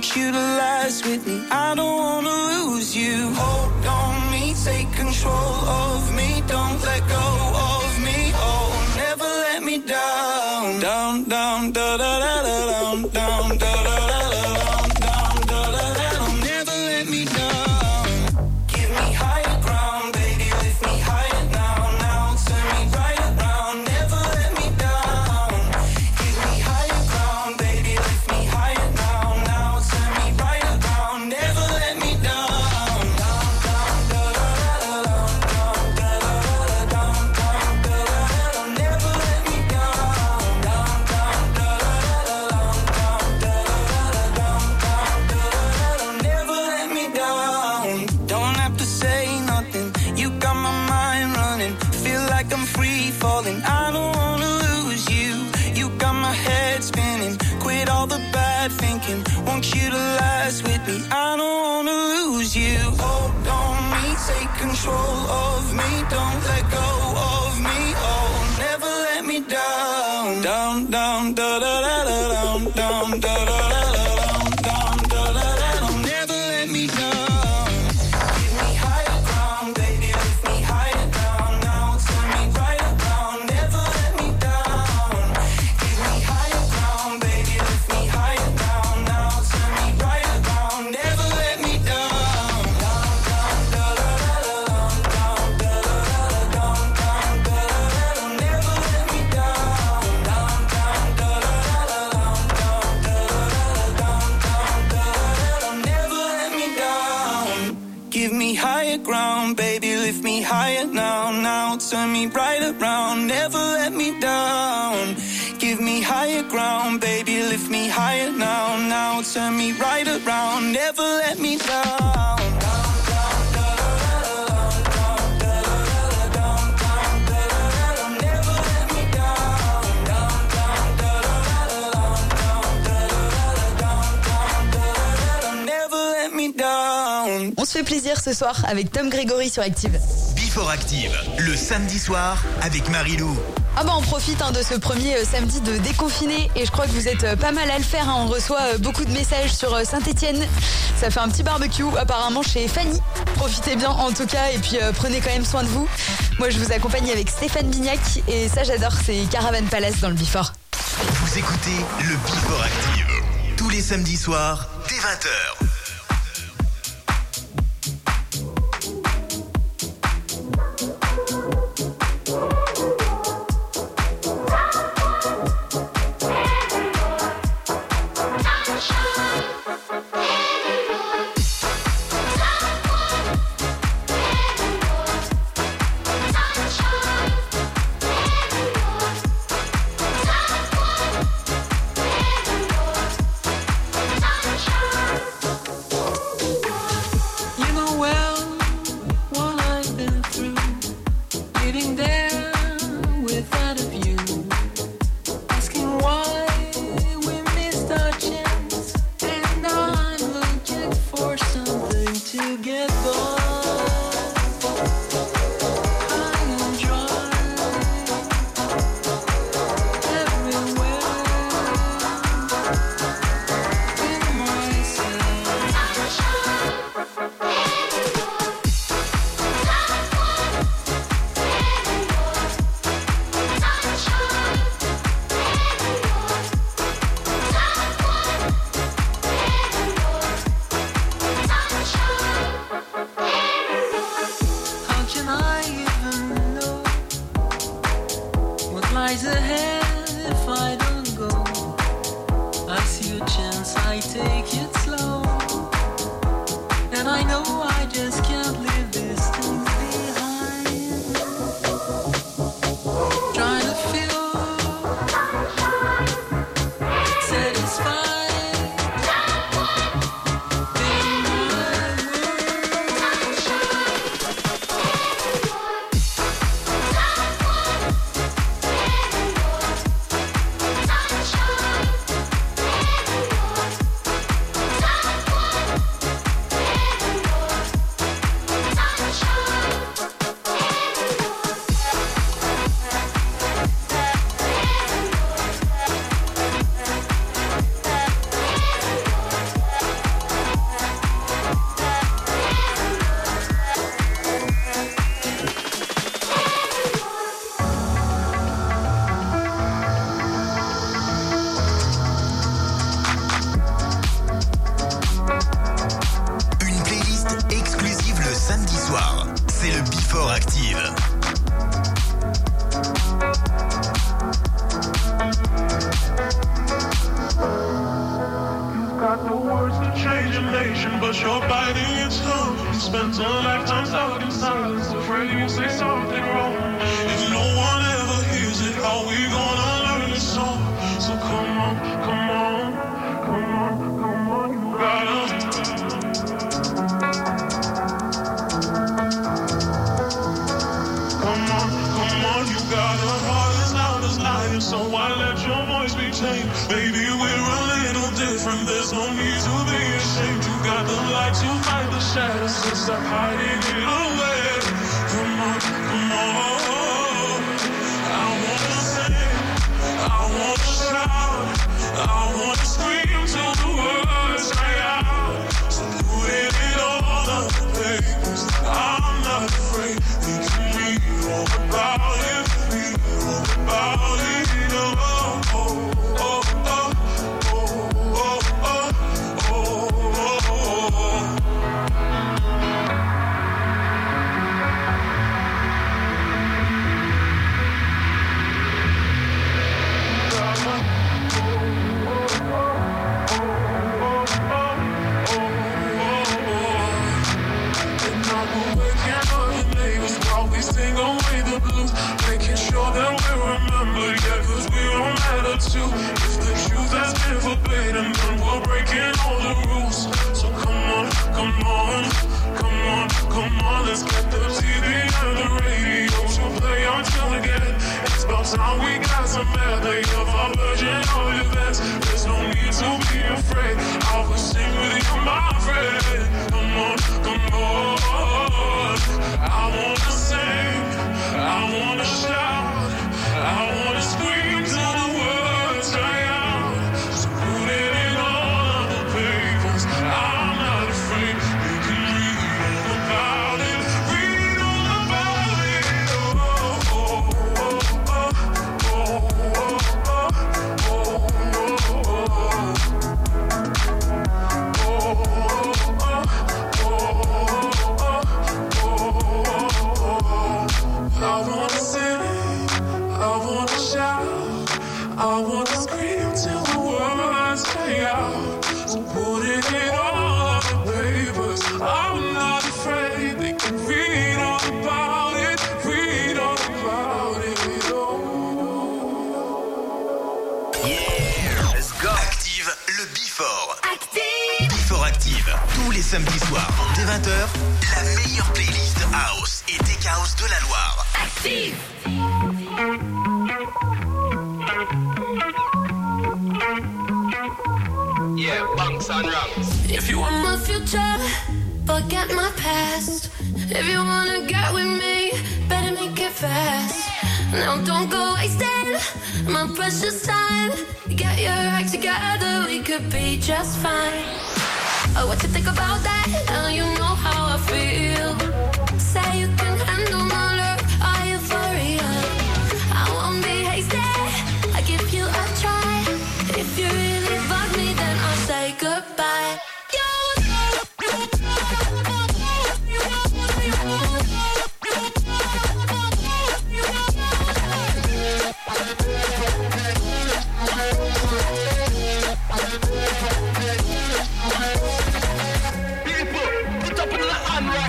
want you to last with me. Ce soir avec Tom Grégory sur Active. Before Active, le samedi soir avec Marilou. Ah bah on profite hein, de ce premier euh, samedi de déconfiné et je crois que vous êtes euh, pas mal à le faire. Hein. On reçoit euh, beaucoup de messages sur Saint-Etienne. Ça fait un petit barbecue apparemment chez Fanny. Profitez bien en tout cas et puis prenez quand même soin de vous. Moi je vous accompagne avec Stéphane Bignac et ça j'adore, c'est Caravan Palace dans le Before. Vous écoutez le Before Active tous les samedis soirs dès 20h.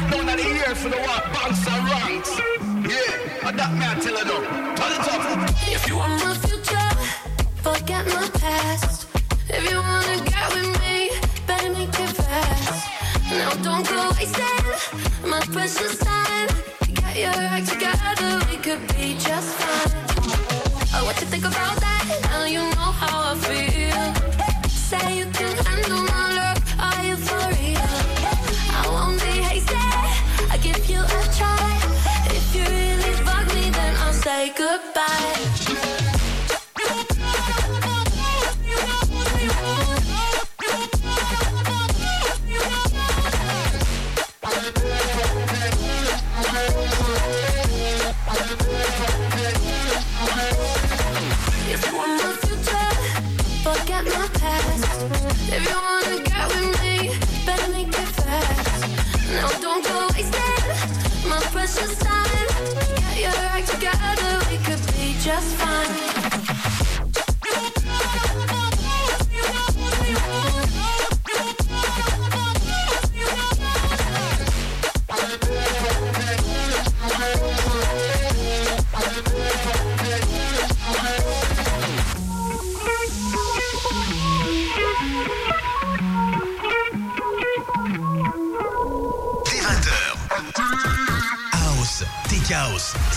down at the ear for the what banks and ranks. Yeah, and that man tell her no. Turn it up. If you want my future, forget my past. If you wanna get with me, better make it fast. Now don't go wasting my precious time. Get your act together, we could be just fine. Oh, what you think about that? Now you know how I feel. Say you can handle my love. night.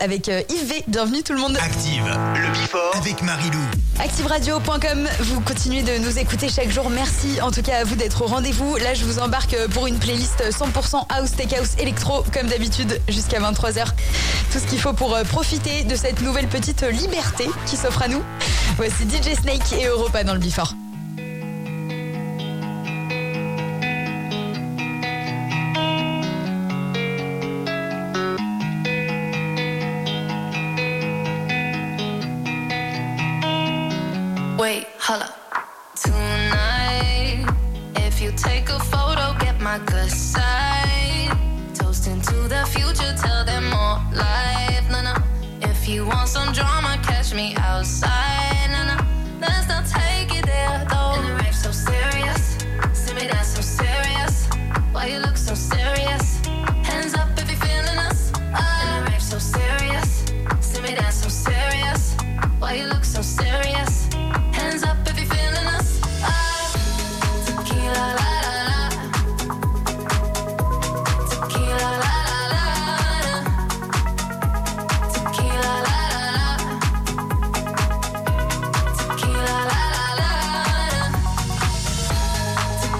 avec euh, Yves v. Bienvenue tout le monde. Active le Bifort avec Marie-Lou. ActiveRadio.com, vous continuez de nous écouter chaque jour. Merci en tout cas à vous d'être au rendez-vous. Là, je vous embarque pour une playlist 100% house, take house, électro, comme d'habitude, jusqu'à 23h. Tout ce qu'il faut pour euh, profiter de cette nouvelle petite euh, liberté qui s'offre à nous. Voici DJ Snake et Europa dans le Bifort.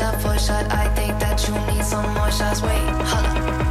shot, shot. I think that you need some more shots. Wait, hold up.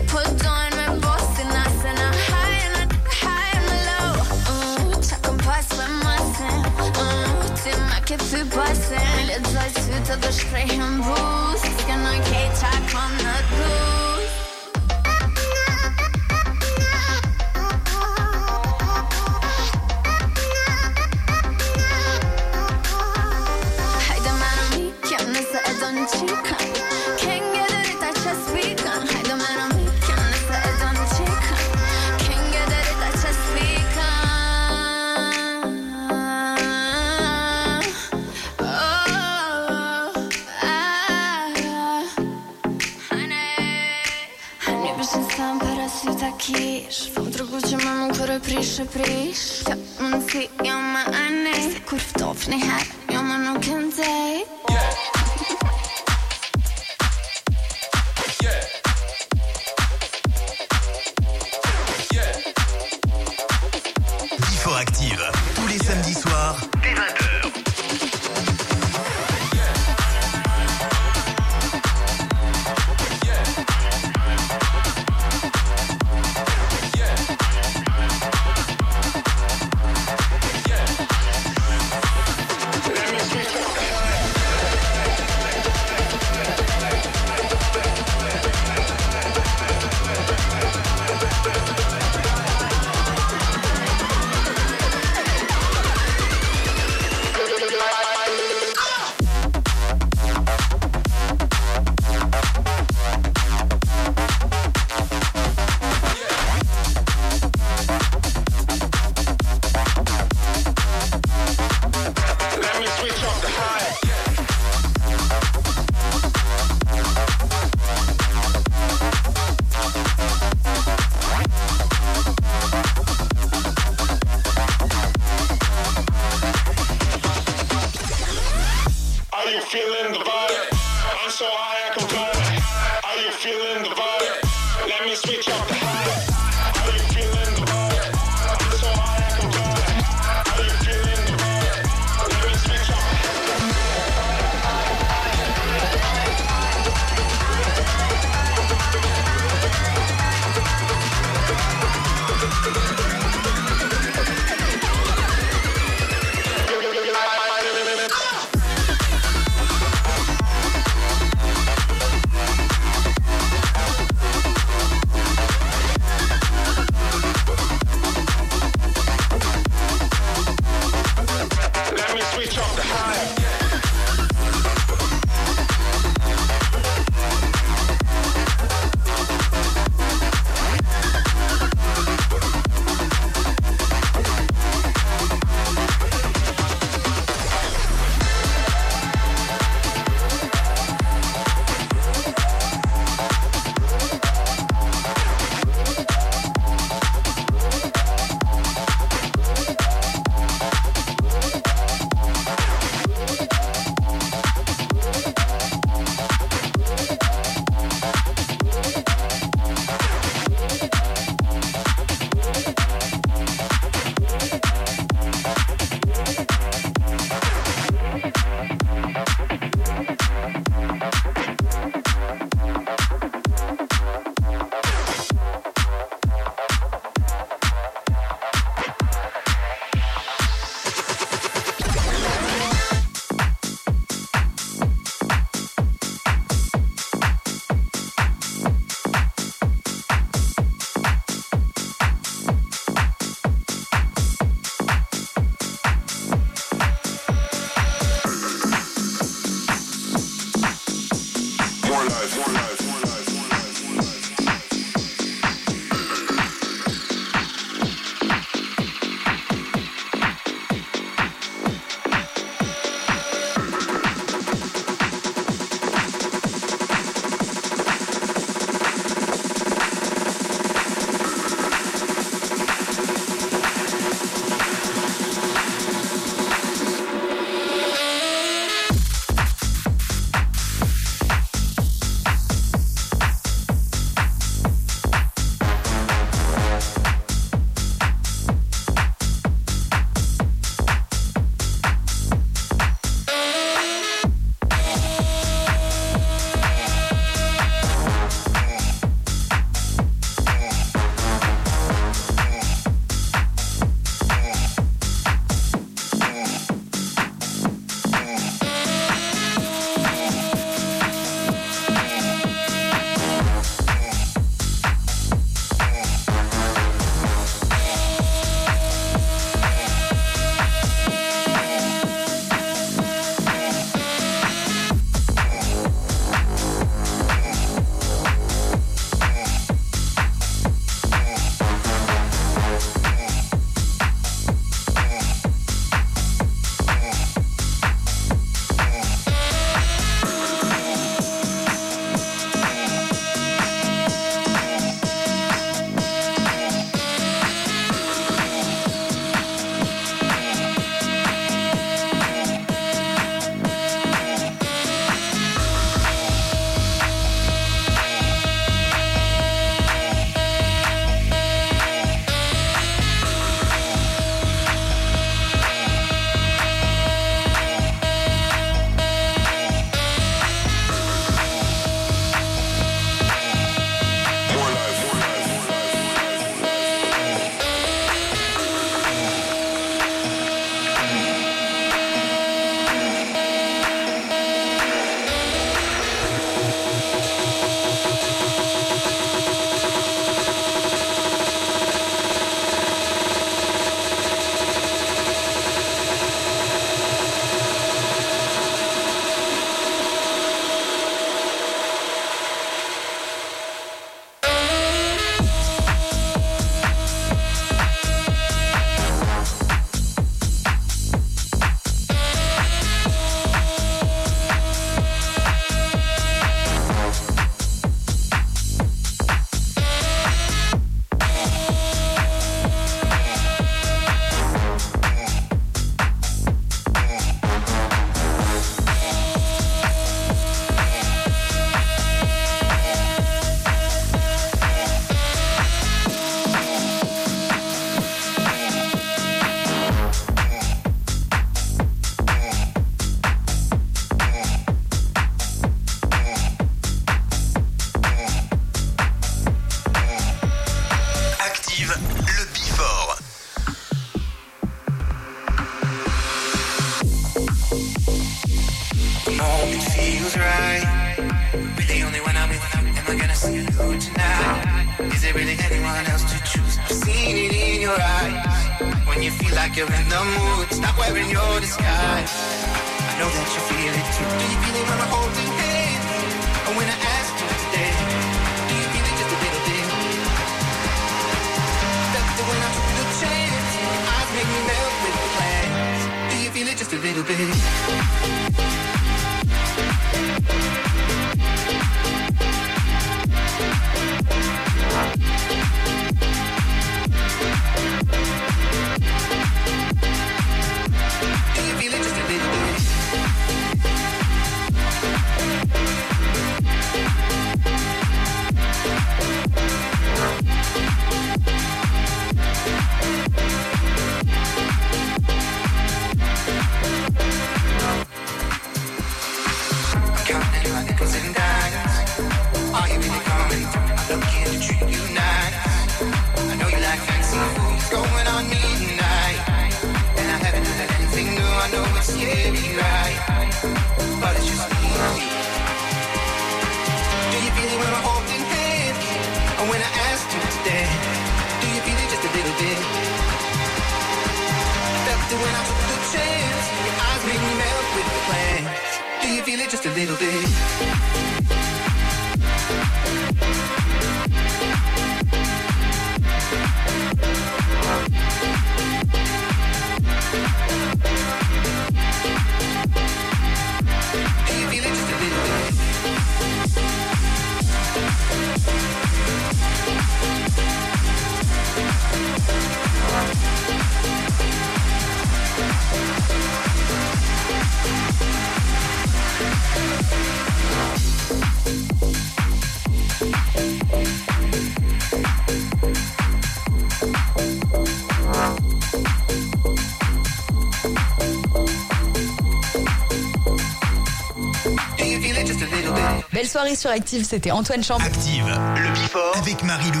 soirée sur Active, c'était Antoine Champ. Active, le Bifort avec Marilou.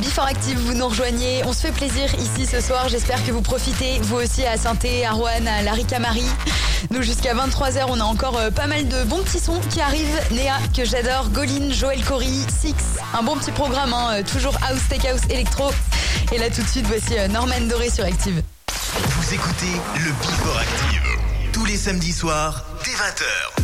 Before Active, vous nous rejoignez. On se fait plaisir ici ce soir. J'espère que vous profitez, vous aussi, à saint à Rouen, à Larica Marie. Nous, jusqu'à 23h, on a encore euh, pas mal de bons petits sons qui arrivent. Néa, que j'adore, Goline, Joël Cory, Six. Un bon petit programme, hein. Euh, toujours House, Take House, Electro. Et là, tout de suite, voici euh, Norman Doré sur Active. Vous écoutez le Before Active, tous les samedis soirs, dès 20h.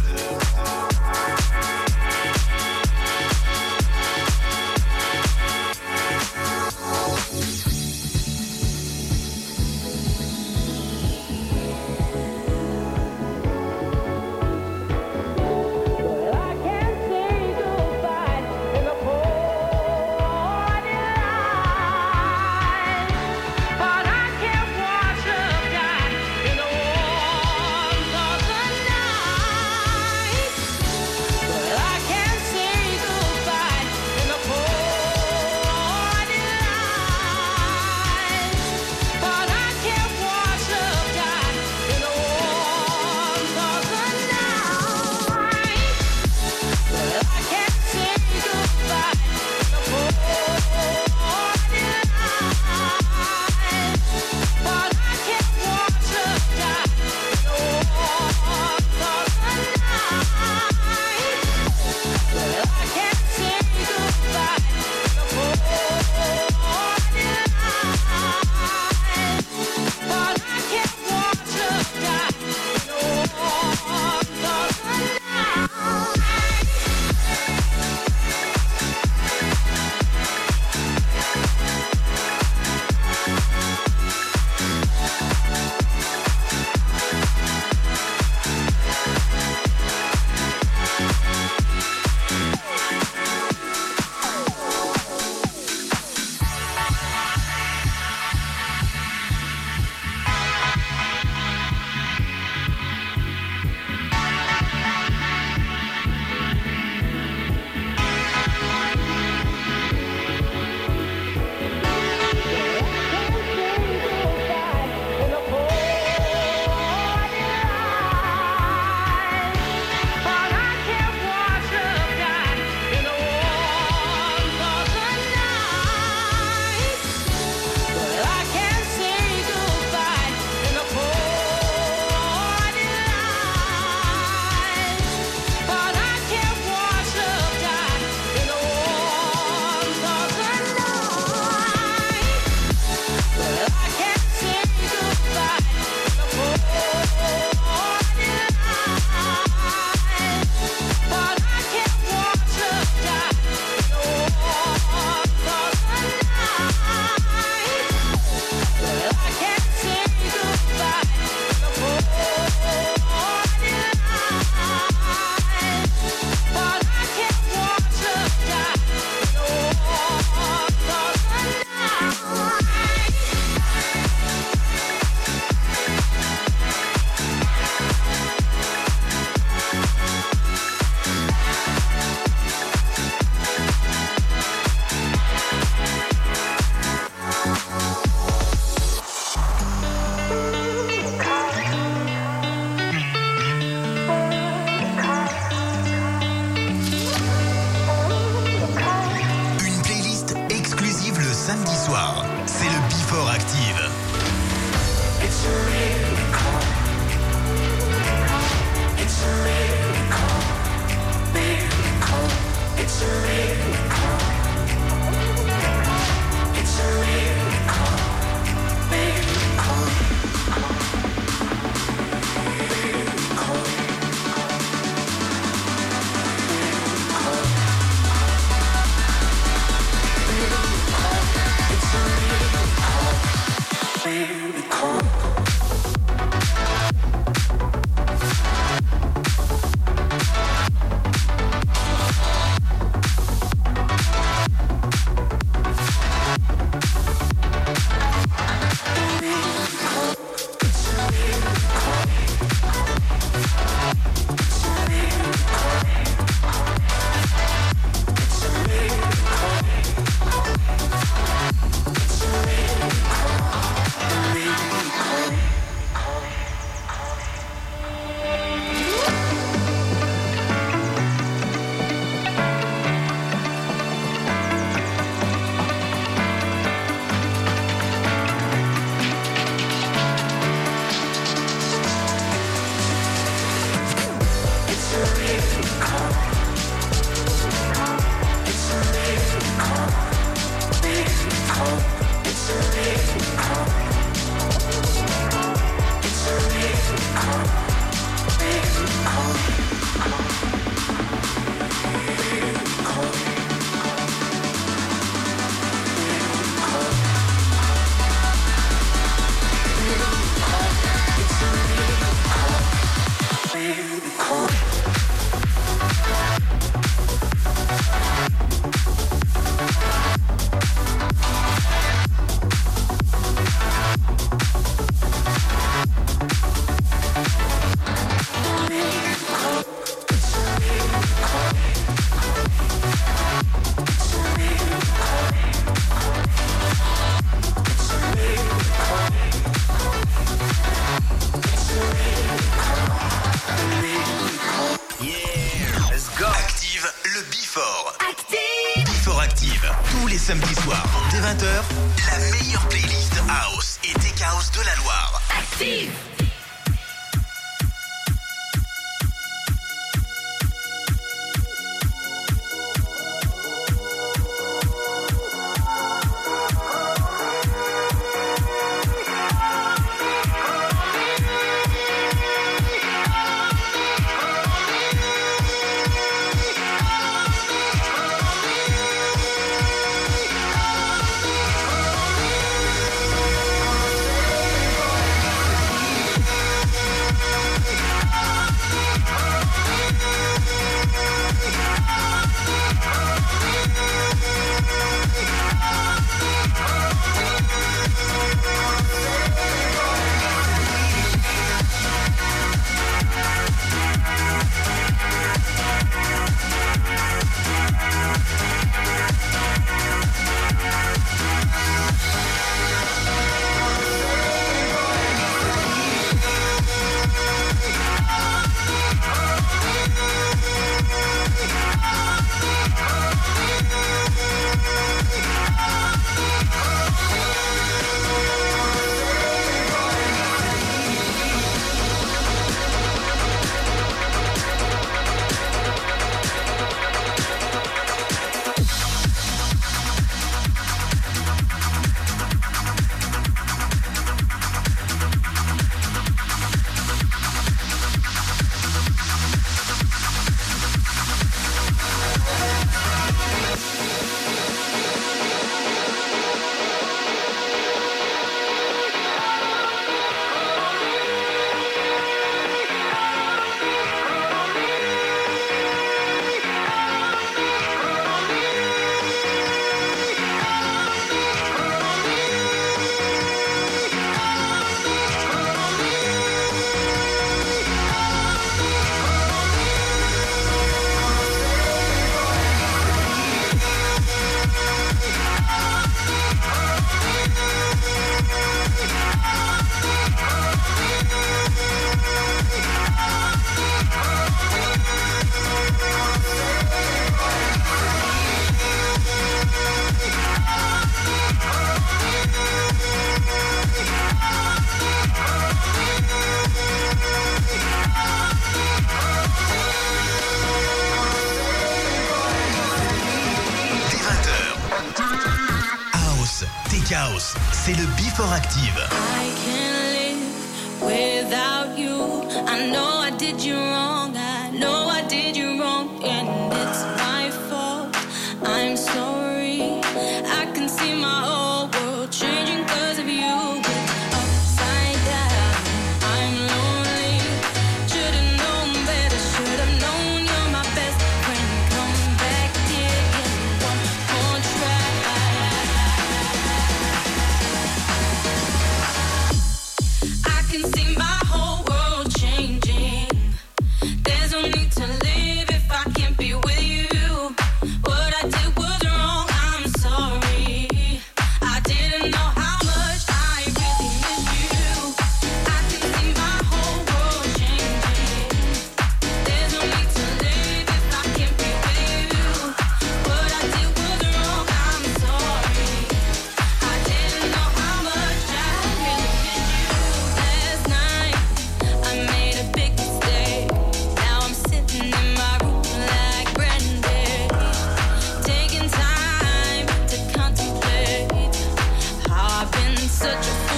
such a fool.